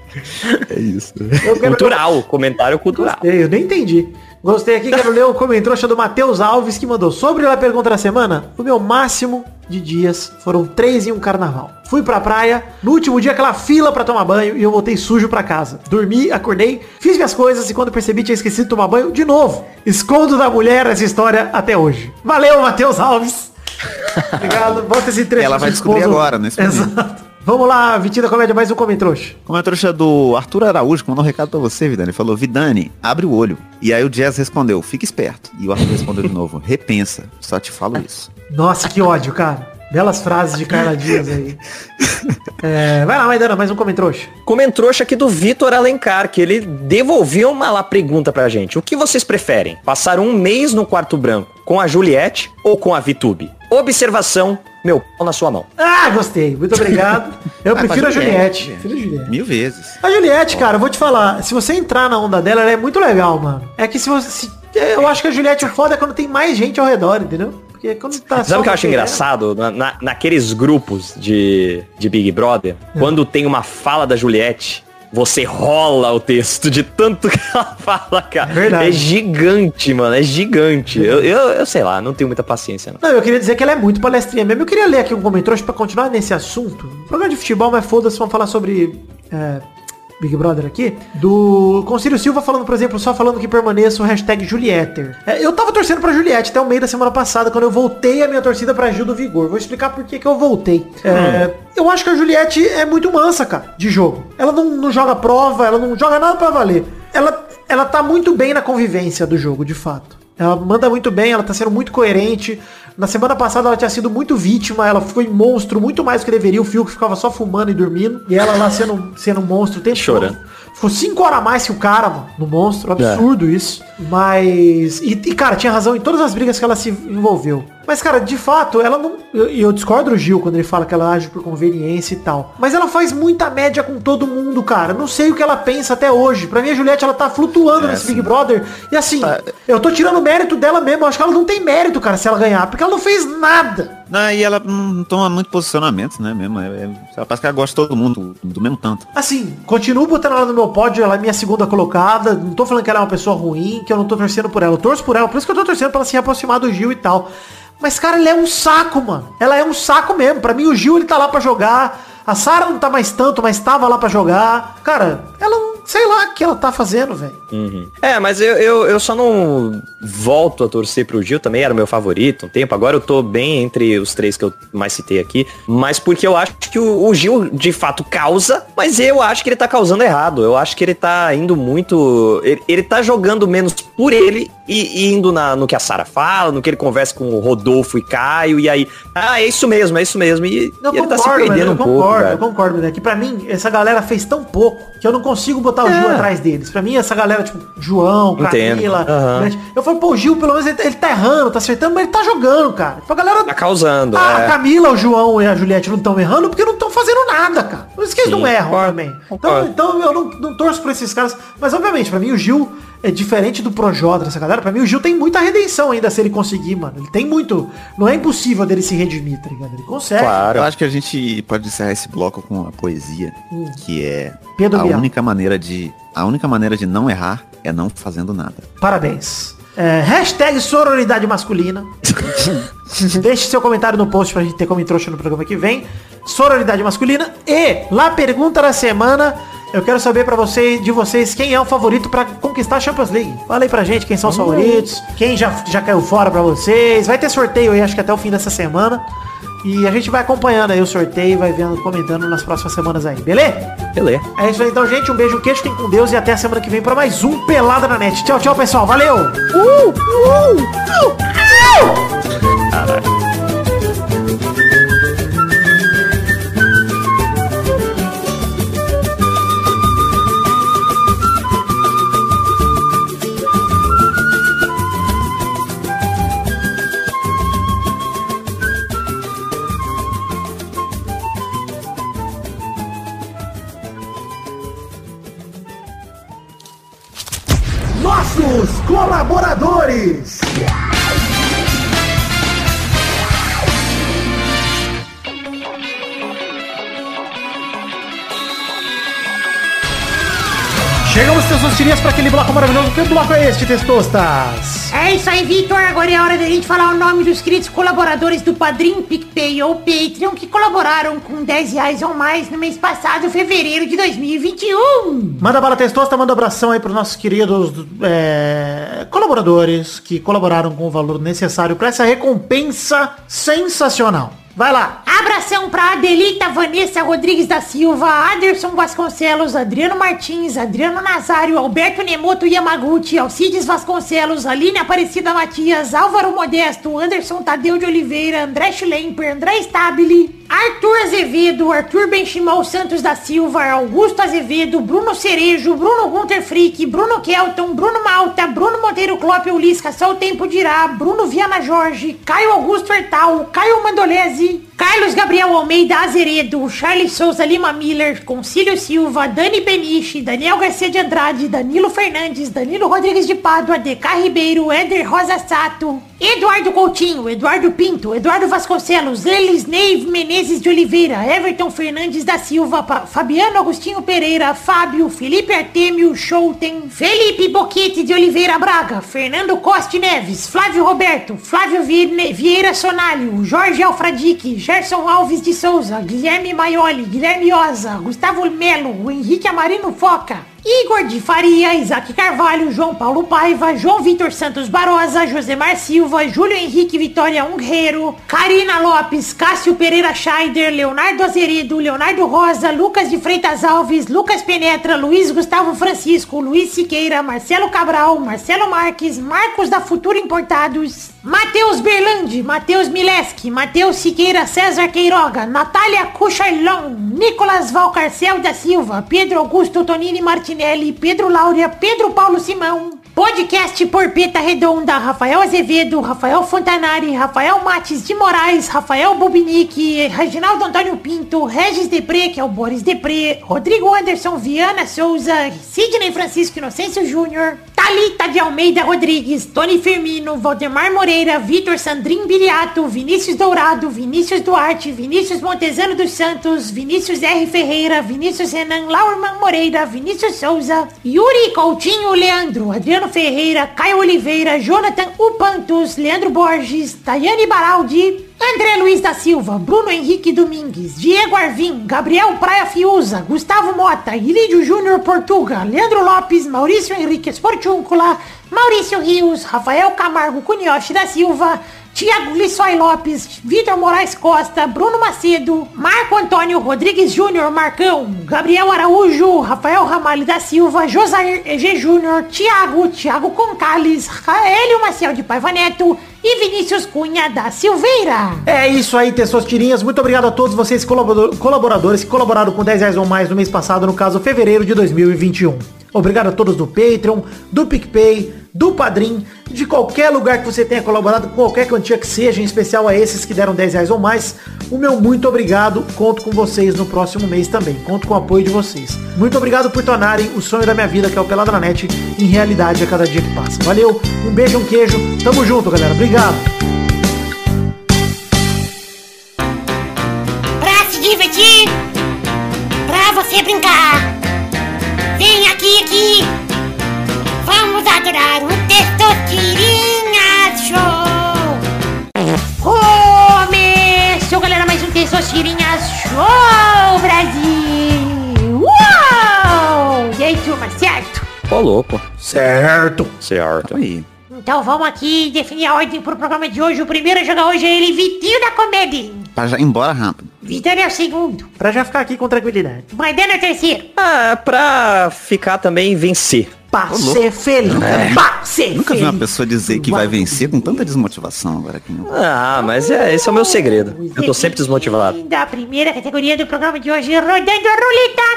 Speaker 2: É isso.
Speaker 4: Quero-
Speaker 3: cultural, comentário cultural.
Speaker 4: Eu nem entendi. Gostei aqui, quero ler o comentário do Matheus Alves que mandou. Sobre a pergunta da semana, o meu máximo de dias foram três em um carnaval. Fui pra praia, no último dia aquela fila pra tomar banho e eu voltei sujo pra casa. Dormi, acordei, fiz minhas coisas e quando percebi tinha esquecido de tomar banho de novo. Escondo da mulher essa história até hoje. Valeu, Matheus Alves. Obrigado. Bota esse trecho.
Speaker 2: Ela vai descobrir agora, momento.
Speaker 4: Exato. Vamos lá, Vitinho da Comédia, mais um comentário.
Speaker 2: Comentário do Arthur Araújo, que mandou um recado pra você, Vidani. Ele falou, Vidani, abre o olho. E aí o Jazz respondeu, fica esperto. E o Arthur respondeu de novo, repensa. Só te falo isso.
Speaker 4: Nossa, que ódio, cara. Belas frases de Carla Dias aí. É, vai lá, Maidana, mais um comentário.
Speaker 3: Comentrouxa aqui do Vitor Alencar, que ele devolveu uma lá pergunta pra gente. O que vocês preferem? Passar um mês no quarto branco com a Juliette ou com a Vitube? Observação, meu pau na sua mão.
Speaker 4: Ah, gostei. Muito obrigado. Eu
Speaker 2: Ah,
Speaker 4: prefiro a Juliette.
Speaker 2: Juliette.
Speaker 4: Prefiro a Juliette.
Speaker 2: Mil vezes.
Speaker 4: A Juliette, cara, eu vou te falar. Se você entrar na onda dela, ela é muito legal, mano. É que se você... se- eu acho que a Juliette o foda é quando tem mais gente ao redor, entendeu? Porque quando tá
Speaker 3: Sabe o que eu acho
Speaker 4: você,
Speaker 3: engraçado? Na- na- naqueles grupos de, de Big Brother, quando tem uma fala da Juliette, você rola o texto de tanto que ela fala, cara.
Speaker 4: É verdade.
Speaker 3: É gigante, mano. É gigante. Eu, eu, eu sei lá, não tenho muita paciência, não.
Speaker 4: Não, eu queria dizer que ela é muito palestrinha mesmo. Eu queria ler aqui um comentário pra continuar nesse assunto. Programa de futebol, mas foda-se, vamos falar sobre é, Big Brother aqui. Do Concílio Silva falando, por exemplo, só falando que permaneça o hashtag Julieter. É, eu tava torcendo pra Juliette até o meio da semana passada, quando eu voltei a minha torcida pra Gil do Vigor. Vou explicar por que que eu voltei. É, eu acho que a Juliette é muito mansa, cara, de jogo. Ela não, não joga prova, ela não joga nada pra valer. Ela, ela tá muito bem na convivência do jogo, de fato. Ela manda muito bem, ela tá sendo muito coerente. Na semana passada ela tinha sido muito vítima, ela foi monstro muito mais do que deveria. O Fio que ficava só fumando e dormindo. E ela lá sendo, sendo um monstro o tempo
Speaker 3: Chorando.
Speaker 4: todo. Ficou cinco horas a mais que o cara, mano, no monstro. Absurdo isso. Mas. E, e, cara, tinha razão em todas as brigas que ela se envolveu. Mas, cara, de fato, ela não. E eu, eu discordo do Gil quando ele fala que ela age por conveniência e tal. Mas ela faz muita média com todo mundo, cara. Não sei o que ela pensa até hoje. Pra mim, a Juliette, ela tá flutuando
Speaker 2: É,
Speaker 4: nesse. Big Brother. E assim, eu tô tirando o mérito dela mesmo. Eu acho que ela não tem mérito, cara, se ela ganhar. Porque ela não fez nada.
Speaker 2: Não, e ela não toma muito posicionamento, né, mesmo. É, é, ela parece que ela gosta de todo mundo, do, do mesmo tanto.
Speaker 4: Assim, continuo botando ela no meu pódio, ela é minha segunda colocada. Não tô falando que ela é uma pessoa ruim, que eu não tô torcendo por ela. Eu torço por ela, por isso que eu tô torcendo pra ela se aproximar do Gil e tal. Mas, cara, ela é um saco, mano. Ela é um saco mesmo. Pra mim, o Gil, ele tá lá pra jogar. A Sara não tá mais tanto, mas tava lá pra jogar. Cara, ela não... Sei lá o que ela tá fazendo, velho.
Speaker 3: É, mas eu, eu, eu só não volto a torcer pro Gil, também era o meu favorito um tempo. Agora eu tô bem entre os três que eu mais citei aqui. Mas porque eu acho que o, o Gil de fato causa, mas eu acho que ele tá causando errado. Eu acho que ele tá indo muito. Ele, ele tá jogando menos por ele e, e indo na, no que a Sara fala, no que ele conversa com o Rodolfo e Caio, e aí. Ah, é isso mesmo, é isso mesmo. E,
Speaker 4: Eu
Speaker 3: e ele tá se
Speaker 4: concordo,
Speaker 3: perdendo
Speaker 4: eu
Speaker 3: um
Speaker 4: concordo, eu concordo, né? Que pra mim, essa galera fez tão pouco que eu não consigo botar o Gil
Speaker 3: É.
Speaker 4: atrás deles. Pra mim, essa galera, tipo, João. Camila,
Speaker 3: Aham.
Speaker 4: Beth, eu falo, pô, o Gil, pelo menos, ele, ele tá errando, tá acertando, mas ele tá jogando, cara. Tipo, a galera.
Speaker 3: Tá causando.
Speaker 4: Ah, a
Speaker 3: é.
Speaker 4: Camila, o João e a Juliette não estão errando porque não estão fazendo nada, cara. Por isso que eles
Speaker 3: Sim,
Speaker 4: não erram
Speaker 3: concordo,
Speaker 4: também. Então,
Speaker 3: concordo.
Speaker 4: então eu não, não torço por esses caras. Mas obviamente, pra mim o Gil é diferente do Projota dessa galera. Pra mim o Gil tem muita redenção ainda se ele conseguir, mano. Ele tem muito. Não é impossível dele se redimir, tá ligado? Ele consegue.
Speaker 3: Claro.
Speaker 2: Eu acho que a gente pode encerrar esse bloco com a poesia, que é
Speaker 4: Pedro
Speaker 2: a
Speaker 4: Bial.
Speaker 2: única maneira de a única maneira de não errar é não fazendo nada.
Speaker 4: Parabéns. É, hashtag sororidade masculina. Deixe seu comentário no post pra gente ter como trouxa no programa que vem. Sororidade masculina. E, lá pergunta da semana. Eu quero saber pra vocês, de vocês quem é o favorito pra conquistar a Champions League. Fala aí pra gente quem são os favoritos, quem já, já caiu fora pra vocês. Vai ter sorteio aí, acho que até o fim dessa semana. E a gente vai acompanhando aí o sorteio, vai vendo, comentando nas próximas semanas aí, beleza?
Speaker 3: Beleza.
Speaker 4: É isso aí então, gente. Um beijo, um queijo, fiquem com Deus e até a semana que vem para mais um Pelada na Net. Tchau, tchau, pessoal. Valeu! Uh, uh, uh,
Speaker 5: Nossos colaboradores.
Speaker 4: Chegamos, Testosterinhas, para aquele bloco maravilhoso. Que bloco é este, Testostas?
Speaker 6: É isso aí, Vitor. Agora é hora da gente falar o nome dos queridos colaboradores do Padrim, PicPay ou Patreon que colaboraram com 10 reais ou mais no mês passado, fevereiro de 2021.
Speaker 4: Manda bala testosta, manda abração aí para nossos queridos é, colaboradores que colaboraram com o valor necessário para essa recompensa sensacional. Vai lá.
Speaker 6: Abração pra Adelita Vanessa Rodrigues da Silva, Aderson Vasconcelos, Adriano Martins, Adriano Nazário, Alberto Nemoto Yamaguchi, Alcides Vasconcelos, Aline Aparecida Matias, Álvaro Modesto, Anderson Tadeu de Oliveira, André Schlemper, André Stabile, Arthur Azevedo, Arthur Benchimol Santos da Silva, Augusto Azevedo, Bruno Cerejo, Bruno Gunter Frick, Bruno Kelton, Bruno Malta, Bruno Monteiro Klopp Ulisca, Só o Tempo Dirá, Bruno Viana Jorge, Caio Augusto Hertal, Caio Mandolese, Carlos Gabriel Almeida Azeredo, Charles Souza Lima Miller, Concílio Silva, Dani Peniche, Daniel Garcia de Andrade, Danilo Fernandes, Danilo Rodrigues de Pádua, DK Ribeiro, Éder Rosa Sato, Eduardo Coutinho, Eduardo Pinto, Eduardo Vasconcelos, Elis Neive Menezes de Oliveira, Everton Fernandes da Silva, Fabiano Agostinho Pereira, Fábio, Felipe Artemio Schouten, Felipe Boquete de Oliveira Braga, Fernando Costa Neves, Flávio Roberto, Flávio Vieira Sonalho, Jorge Alfradique, Gerson Alves de Souza, Guilherme Maioli, Guilherme Oza, Gustavo Melo, Henrique Amarino Foca, Igor de Faria, Isaac Carvalho, João Paulo Paiva, João Vitor Santos Barosa, Josemar Silva, Júlio Henrique Vitória Ungueiro, Karina Lopes, Cássio Pereira Scheider, Leonardo Azeredo, Leonardo Rosa, Lucas de Freitas Alves, Lucas Penetra, Luiz Gustavo Francisco, Luiz Siqueira, Marcelo Cabral, Marcelo Marques, Marcos da Futura Importados, Matheus Berlandi, Matheus Mileski, Matheus Siqueira, César Queiroga, Natália Cucharlon, Nicolas Valcarcel da Silva, Pedro Augusto Tonini Martinelli, Pedro Laura, Pedro Paulo Simão, Podcast Porpeta Redonda, Rafael Azevedo, Rafael Fontanari, Rafael Mates de Moraes, Rafael Bubinique, Reginaldo Antônio Pinto, Regis Depré, que é o Boris Depré, Rodrigo Anderson Viana Souza, Sidney Francisco Inocêncio Júnior, Thalita de Almeida Rodrigues, Tony Firmino, Valdemar Moreira, Vitor Sandrin Biliato, Vinícius Dourado, Vinícius Duarte, Vinícius Montezano dos Santos, Vinícius R. Ferreira, Vinícius Renan Laurman Moreira, Vinícius Souza, Yuri Coutinho Leandro, Adriano Ferreira, Caio Oliveira, Jonathan Upantos, Leandro Borges, Tayane Baraldi, André Luiz da Silva, Bruno Henrique Domingues, Diego Arvim, Gabriel Praia Fiuza, Gustavo Mota, Ilídio Júnior Portuga, Leandro Lopes, Maurício Henrique Esportúncula, Maurício Rios, Rafael Camargo Cunhoche da Silva, Tiago Lissói Lopes, Vitor Moraes Costa, Bruno Macedo, Marco Antônio Rodrigues Júnior Marcão, Gabriel Araújo, Rafael Ramalho da Silva, Josair EG Júnior, Tiago, Tiago Concales, Raélio Maciel de Paiva Neto e Vinícius Cunha da Silveira.
Speaker 4: É isso aí, Tirinhas. Muito obrigado a todos vocês colabor- colaboradores que colaboraram com 10 reais ou mais no mês passado, no caso, fevereiro de 2021. Obrigado a todos do Patreon, do PicPay, do Padrim, de qualquer lugar que você tenha colaborado, qualquer quantia que seja, em especial a esses que deram 10 reais ou mais. O meu muito obrigado. Conto com vocês no próximo mês também. Conto com o apoio de vocês. Muito obrigado por tornarem o sonho da minha vida, que é o Pelada na Net, em realidade a cada dia que passa. Valeu, um beijo, um queijo. Tamo junto, galera. Obrigado.
Speaker 6: Pra se divertir, pra você brincar. Vem aqui, aqui. Adorar um Testosterinha Show. Começou, galera, mais um Testosterinha Show, Brasil. Uou! E aí, turma, certo?
Speaker 3: Ô, louco.
Speaker 4: Certo.
Speaker 3: Certo.
Speaker 2: Aí.
Speaker 6: Então vamos aqui definir a ordem pro programa de hoje. O primeiro a jogar hoje é ele, Vitinho da Comédia.
Speaker 2: pra já ir embora rápido.
Speaker 6: Vitória é o segundo.
Speaker 4: Pra já ficar aqui com tranquilidade.
Speaker 6: Maidana é o terceiro.
Speaker 3: Ah, pra ficar também vencer.
Speaker 4: Pra ser feliz. Pra ser
Speaker 2: Nunca vi uma
Speaker 4: feliz.
Speaker 2: pessoa dizer que vai vencer com tanta desmotivação agora aqui. no-
Speaker 3: Ah, mas é, esse é o meu segredo. Eu tô sempre desmotivado.
Speaker 6: Da primeira categoria do programa de hoje, rodando a roleta.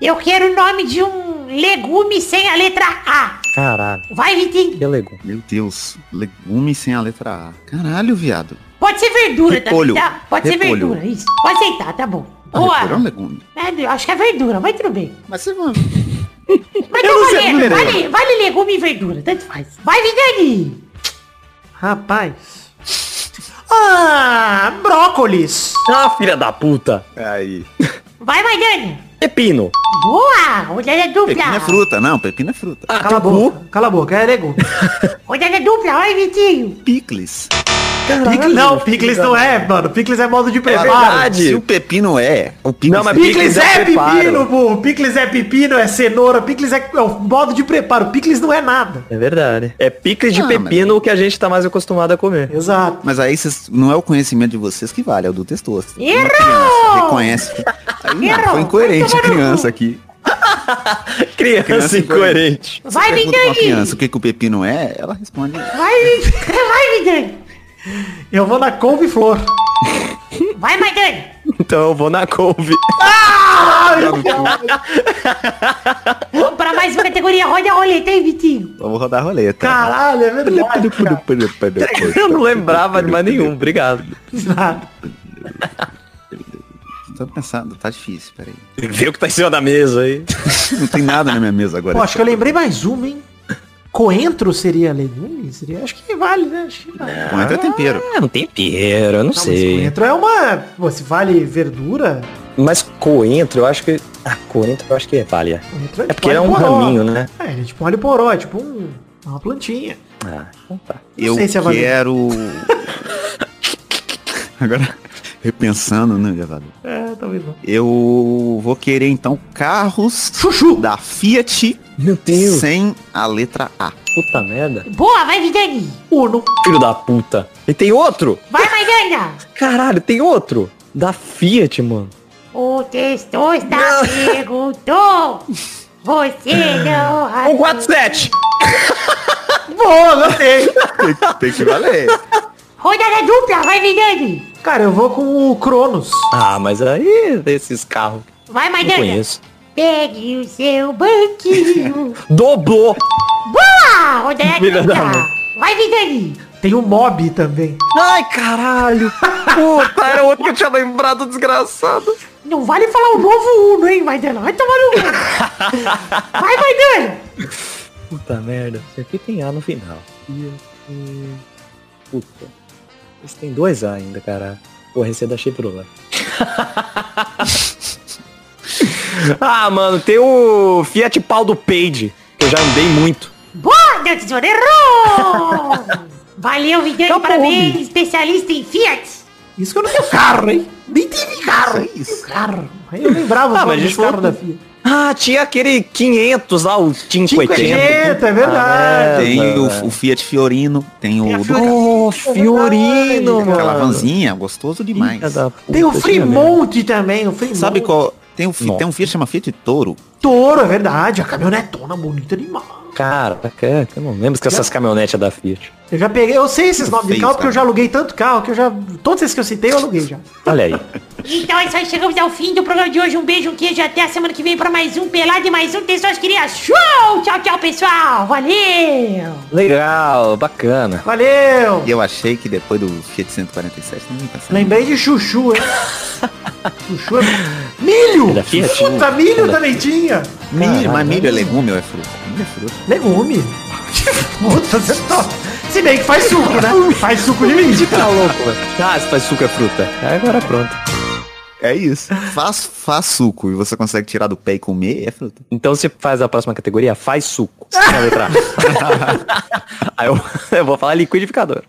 Speaker 6: Eu quero o nome de um legume sem a letra A.
Speaker 3: Caralho.
Speaker 6: Vai, Vitinho.
Speaker 3: Que legal.
Speaker 2: Meu Deus, legume sem a letra A. Caralho, viado.
Speaker 6: Pode ser verdura, tá?
Speaker 2: Repolho.
Speaker 6: tá? Pode ser
Speaker 2: Repolho.
Speaker 6: verdura, isso. Pode aceitar, tá bom.
Speaker 2: Ah,
Speaker 6: Boa.
Speaker 2: repolho é um legume.
Speaker 6: É, acho que é verdura, mas tudo bem.
Speaker 2: Mas você vai...
Speaker 6: Mas
Speaker 4: Eu
Speaker 6: tá
Speaker 4: não sei,
Speaker 6: valendo,
Speaker 4: não
Speaker 6: vale, vale legume e verdura, tanto faz. Vai, Vidani.
Speaker 4: Rapaz. Ah, brócolis.
Speaker 3: Ah, filha da puta.
Speaker 2: Aí.
Speaker 6: Vai, Maidana.
Speaker 3: Pepino.
Speaker 6: Boa, rodada dupla.
Speaker 2: Pepino é fruta. Não, pepino é fruta.
Speaker 3: Ah,
Speaker 4: Cala a boca. Cala a boca, é legume.
Speaker 6: Rodada dupla, vai, Vitinho.
Speaker 2: Picles.
Speaker 4: Picles, não, picles não é, mano. Picles é modo de preparo.
Speaker 3: verdade.
Speaker 2: Se o pepino é, o picles
Speaker 3: Não, mas
Speaker 2: é-
Speaker 4: Picles
Speaker 3: Picles é
Speaker 4: é pepino, pô. Picles é pepino, é cenoura. Picles é, é o modo de preparo. Picles não é nada.
Speaker 3: É verdade. É picles de
Speaker 2: Ah,
Speaker 3: pepino o que a gente tá mais acostumado a comer.
Speaker 4: Exato.
Speaker 2: Mas aí vocês, não é o conhecimento de vocês que vale, é o do testoso.
Speaker 6: Errou!
Speaker 2: Reconhece. Aí
Speaker 6: Errou!
Speaker 2: foi incoerente a criança aqui.
Speaker 3: Criança,
Speaker 2: Criança
Speaker 3: incoerente.
Speaker 6: Vai, Vidani.
Speaker 2: criança o que, que o pepino é, ela responde.
Speaker 6: Vai, vai, Vidani.
Speaker 4: Eu vou na couve-flor.
Speaker 6: Vai, Maidana.
Speaker 3: Então eu vou na couve.
Speaker 6: Vamos pra mais uma categoria. Roda a roleta, hein, Vitinho.
Speaker 2: Vamos rodar a roleta.
Speaker 4: Caralho, é verdade. cara.
Speaker 3: Eu não lembrava de mais nenhum. Obrigado.
Speaker 4: Nada.
Speaker 2: Tô pensando, tá difícil, peraí.
Speaker 3: Vê o que tá em cima da mesa aí.
Speaker 2: Não tem nada na minha mesa agora.
Speaker 4: Pô, acho que eu lembrei mais uma, hein? Coentro seria legume? Seria? Acho que vale, né? Acho que vale.
Speaker 2: Coentro é tempero.
Speaker 3: É, não tempero, eu não,
Speaker 4: Não, mas
Speaker 3: sei.
Speaker 4: coentro é uma... Pô, se vale verdura...
Speaker 3: Mas coentro, eu acho que... Ah, coentro eu acho que vale. é.
Speaker 4: Coentro
Speaker 3: É
Speaker 4: tipo
Speaker 3: porque ele é um raminho, né?
Speaker 4: É, ele é tipo um alho poró, é tipo um, uma plantinha.
Speaker 3: Ah, então tá.
Speaker 2: Eu
Speaker 4: sei se é válido.
Speaker 2: quero. Agora, repensando, né, Evado?
Speaker 4: É, talvez não.
Speaker 2: Eu vou querer então carros
Speaker 4: Chuchu!
Speaker 2: da Fiat
Speaker 3: Meu Deus.
Speaker 2: sem a letra A.
Speaker 3: Puta merda.
Speaker 6: Boa, vai, Vidani.
Speaker 4: Uno.
Speaker 3: Filho da puta. E tem outro?
Speaker 6: Vai, Maidana.
Speaker 3: Caralho, tem outro. Da Fiat, mano.
Speaker 6: O testosta perguntou. Você não...
Speaker 3: 147.
Speaker 4: Boa, gostei.
Speaker 2: Tem que valer.
Speaker 6: Rodada dupla, vai, Vidani.
Speaker 4: Cara, eu vou com o Cronos.
Speaker 3: Ah, mas aí, desses carros.
Speaker 6: Vai,
Speaker 3: Não
Speaker 6: Maidana.
Speaker 3: conheço.
Speaker 6: Pegue o seu banquinho.
Speaker 3: Dobrou.
Speaker 6: Boa, rodada
Speaker 3: Filha
Speaker 6: dupla. Vai, Vidani.
Speaker 4: Tem o Mob também.
Speaker 3: Ai, caralho. Puta, era outro que eu tinha lembrado, desgraçado.
Speaker 6: Não vale falar o novo Uno, hein, Maidana. Vai tomar no cu. Vai, Maidana.
Speaker 3: Puta merda. Isso aqui tem A no final. Puta. Esse tem dois A ainda, cara. Porra, esse é da Chevrolet. ah, mano, tem o Fiat Pau do Page, que eu já andei muito.
Speaker 6: Boa, tesouro, errou. Valeu, Vidani, parabéns. Especialista em Fiat.
Speaker 4: Isso que eu não tenho carro, hein? Nem tive carro.
Speaker 2: Isso.
Speaker 4: Carro. Eu lembrava
Speaker 3: Ah,
Speaker 4: ah,
Speaker 3: mas a gente falou-
Speaker 4: da Fiat.
Speaker 3: Ah, tinha aquele 500 lá, o 580.
Speaker 4: 580, é verdade.
Speaker 2: Tem
Speaker 3: merda,
Speaker 2: o, o Fiat Fiorino, tem o Duca.
Speaker 3: Oh, Fiorino, mano.
Speaker 2: Aquela vanzinha, gostoso demais.
Speaker 3: Puta,
Speaker 4: Tem o Fremont também, o Fremont.
Speaker 2: Sabe qual? Tem um,
Speaker 3: Nossa.
Speaker 2: tem um Fiat chama Fiat Toro.
Speaker 4: Toro, é verdade. A caminhonetona bonita demais.
Speaker 3: Cara, é, que eu não lembro que essas caminhonetes é da Fiat.
Speaker 4: Eu já peguei, eu sei esses nomes de carro porque eu já aluguei tanto carro que eu já. Todos esses que eu citei eu aluguei já.
Speaker 3: Olha aí.
Speaker 6: Então é isso aí, chegamos ao fim do programa de hoje. Um beijo, um queijo, até a semana que vem pra mais um Pelado e mais um Tesouros Queria Show! Tchau, tchau, pessoal! Valeu!
Speaker 3: Legal, bacana.
Speaker 4: Valeu!
Speaker 2: E eu achei que depois do Fiat 147 não ia passar.
Speaker 4: Lembrei de chuchu, hein? chuchu é... Milho!
Speaker 3: É Fiat?
Speaker 4: Puta, milho
Speaker 3: É da
Speaker 4: também tinha!
Speaker 2: Milho, mas milho é legume ou é fruta? É fruta.
Speaker 4: Legume. Puta, você tá... Se bem que faz suco, né? Faz suco de milho.
Speaker 3: Tá louco, velho. Ah, se faz suco é fruta. Agora pronto.
Speaker 2: É isso. Faz, faz suco e você consegue tirar do pé e comer, é fruta.
Speaker 3: Então você faz a próxima categoria, faz suco. Na letra A. Aí eu, eu vou falar liquidificador.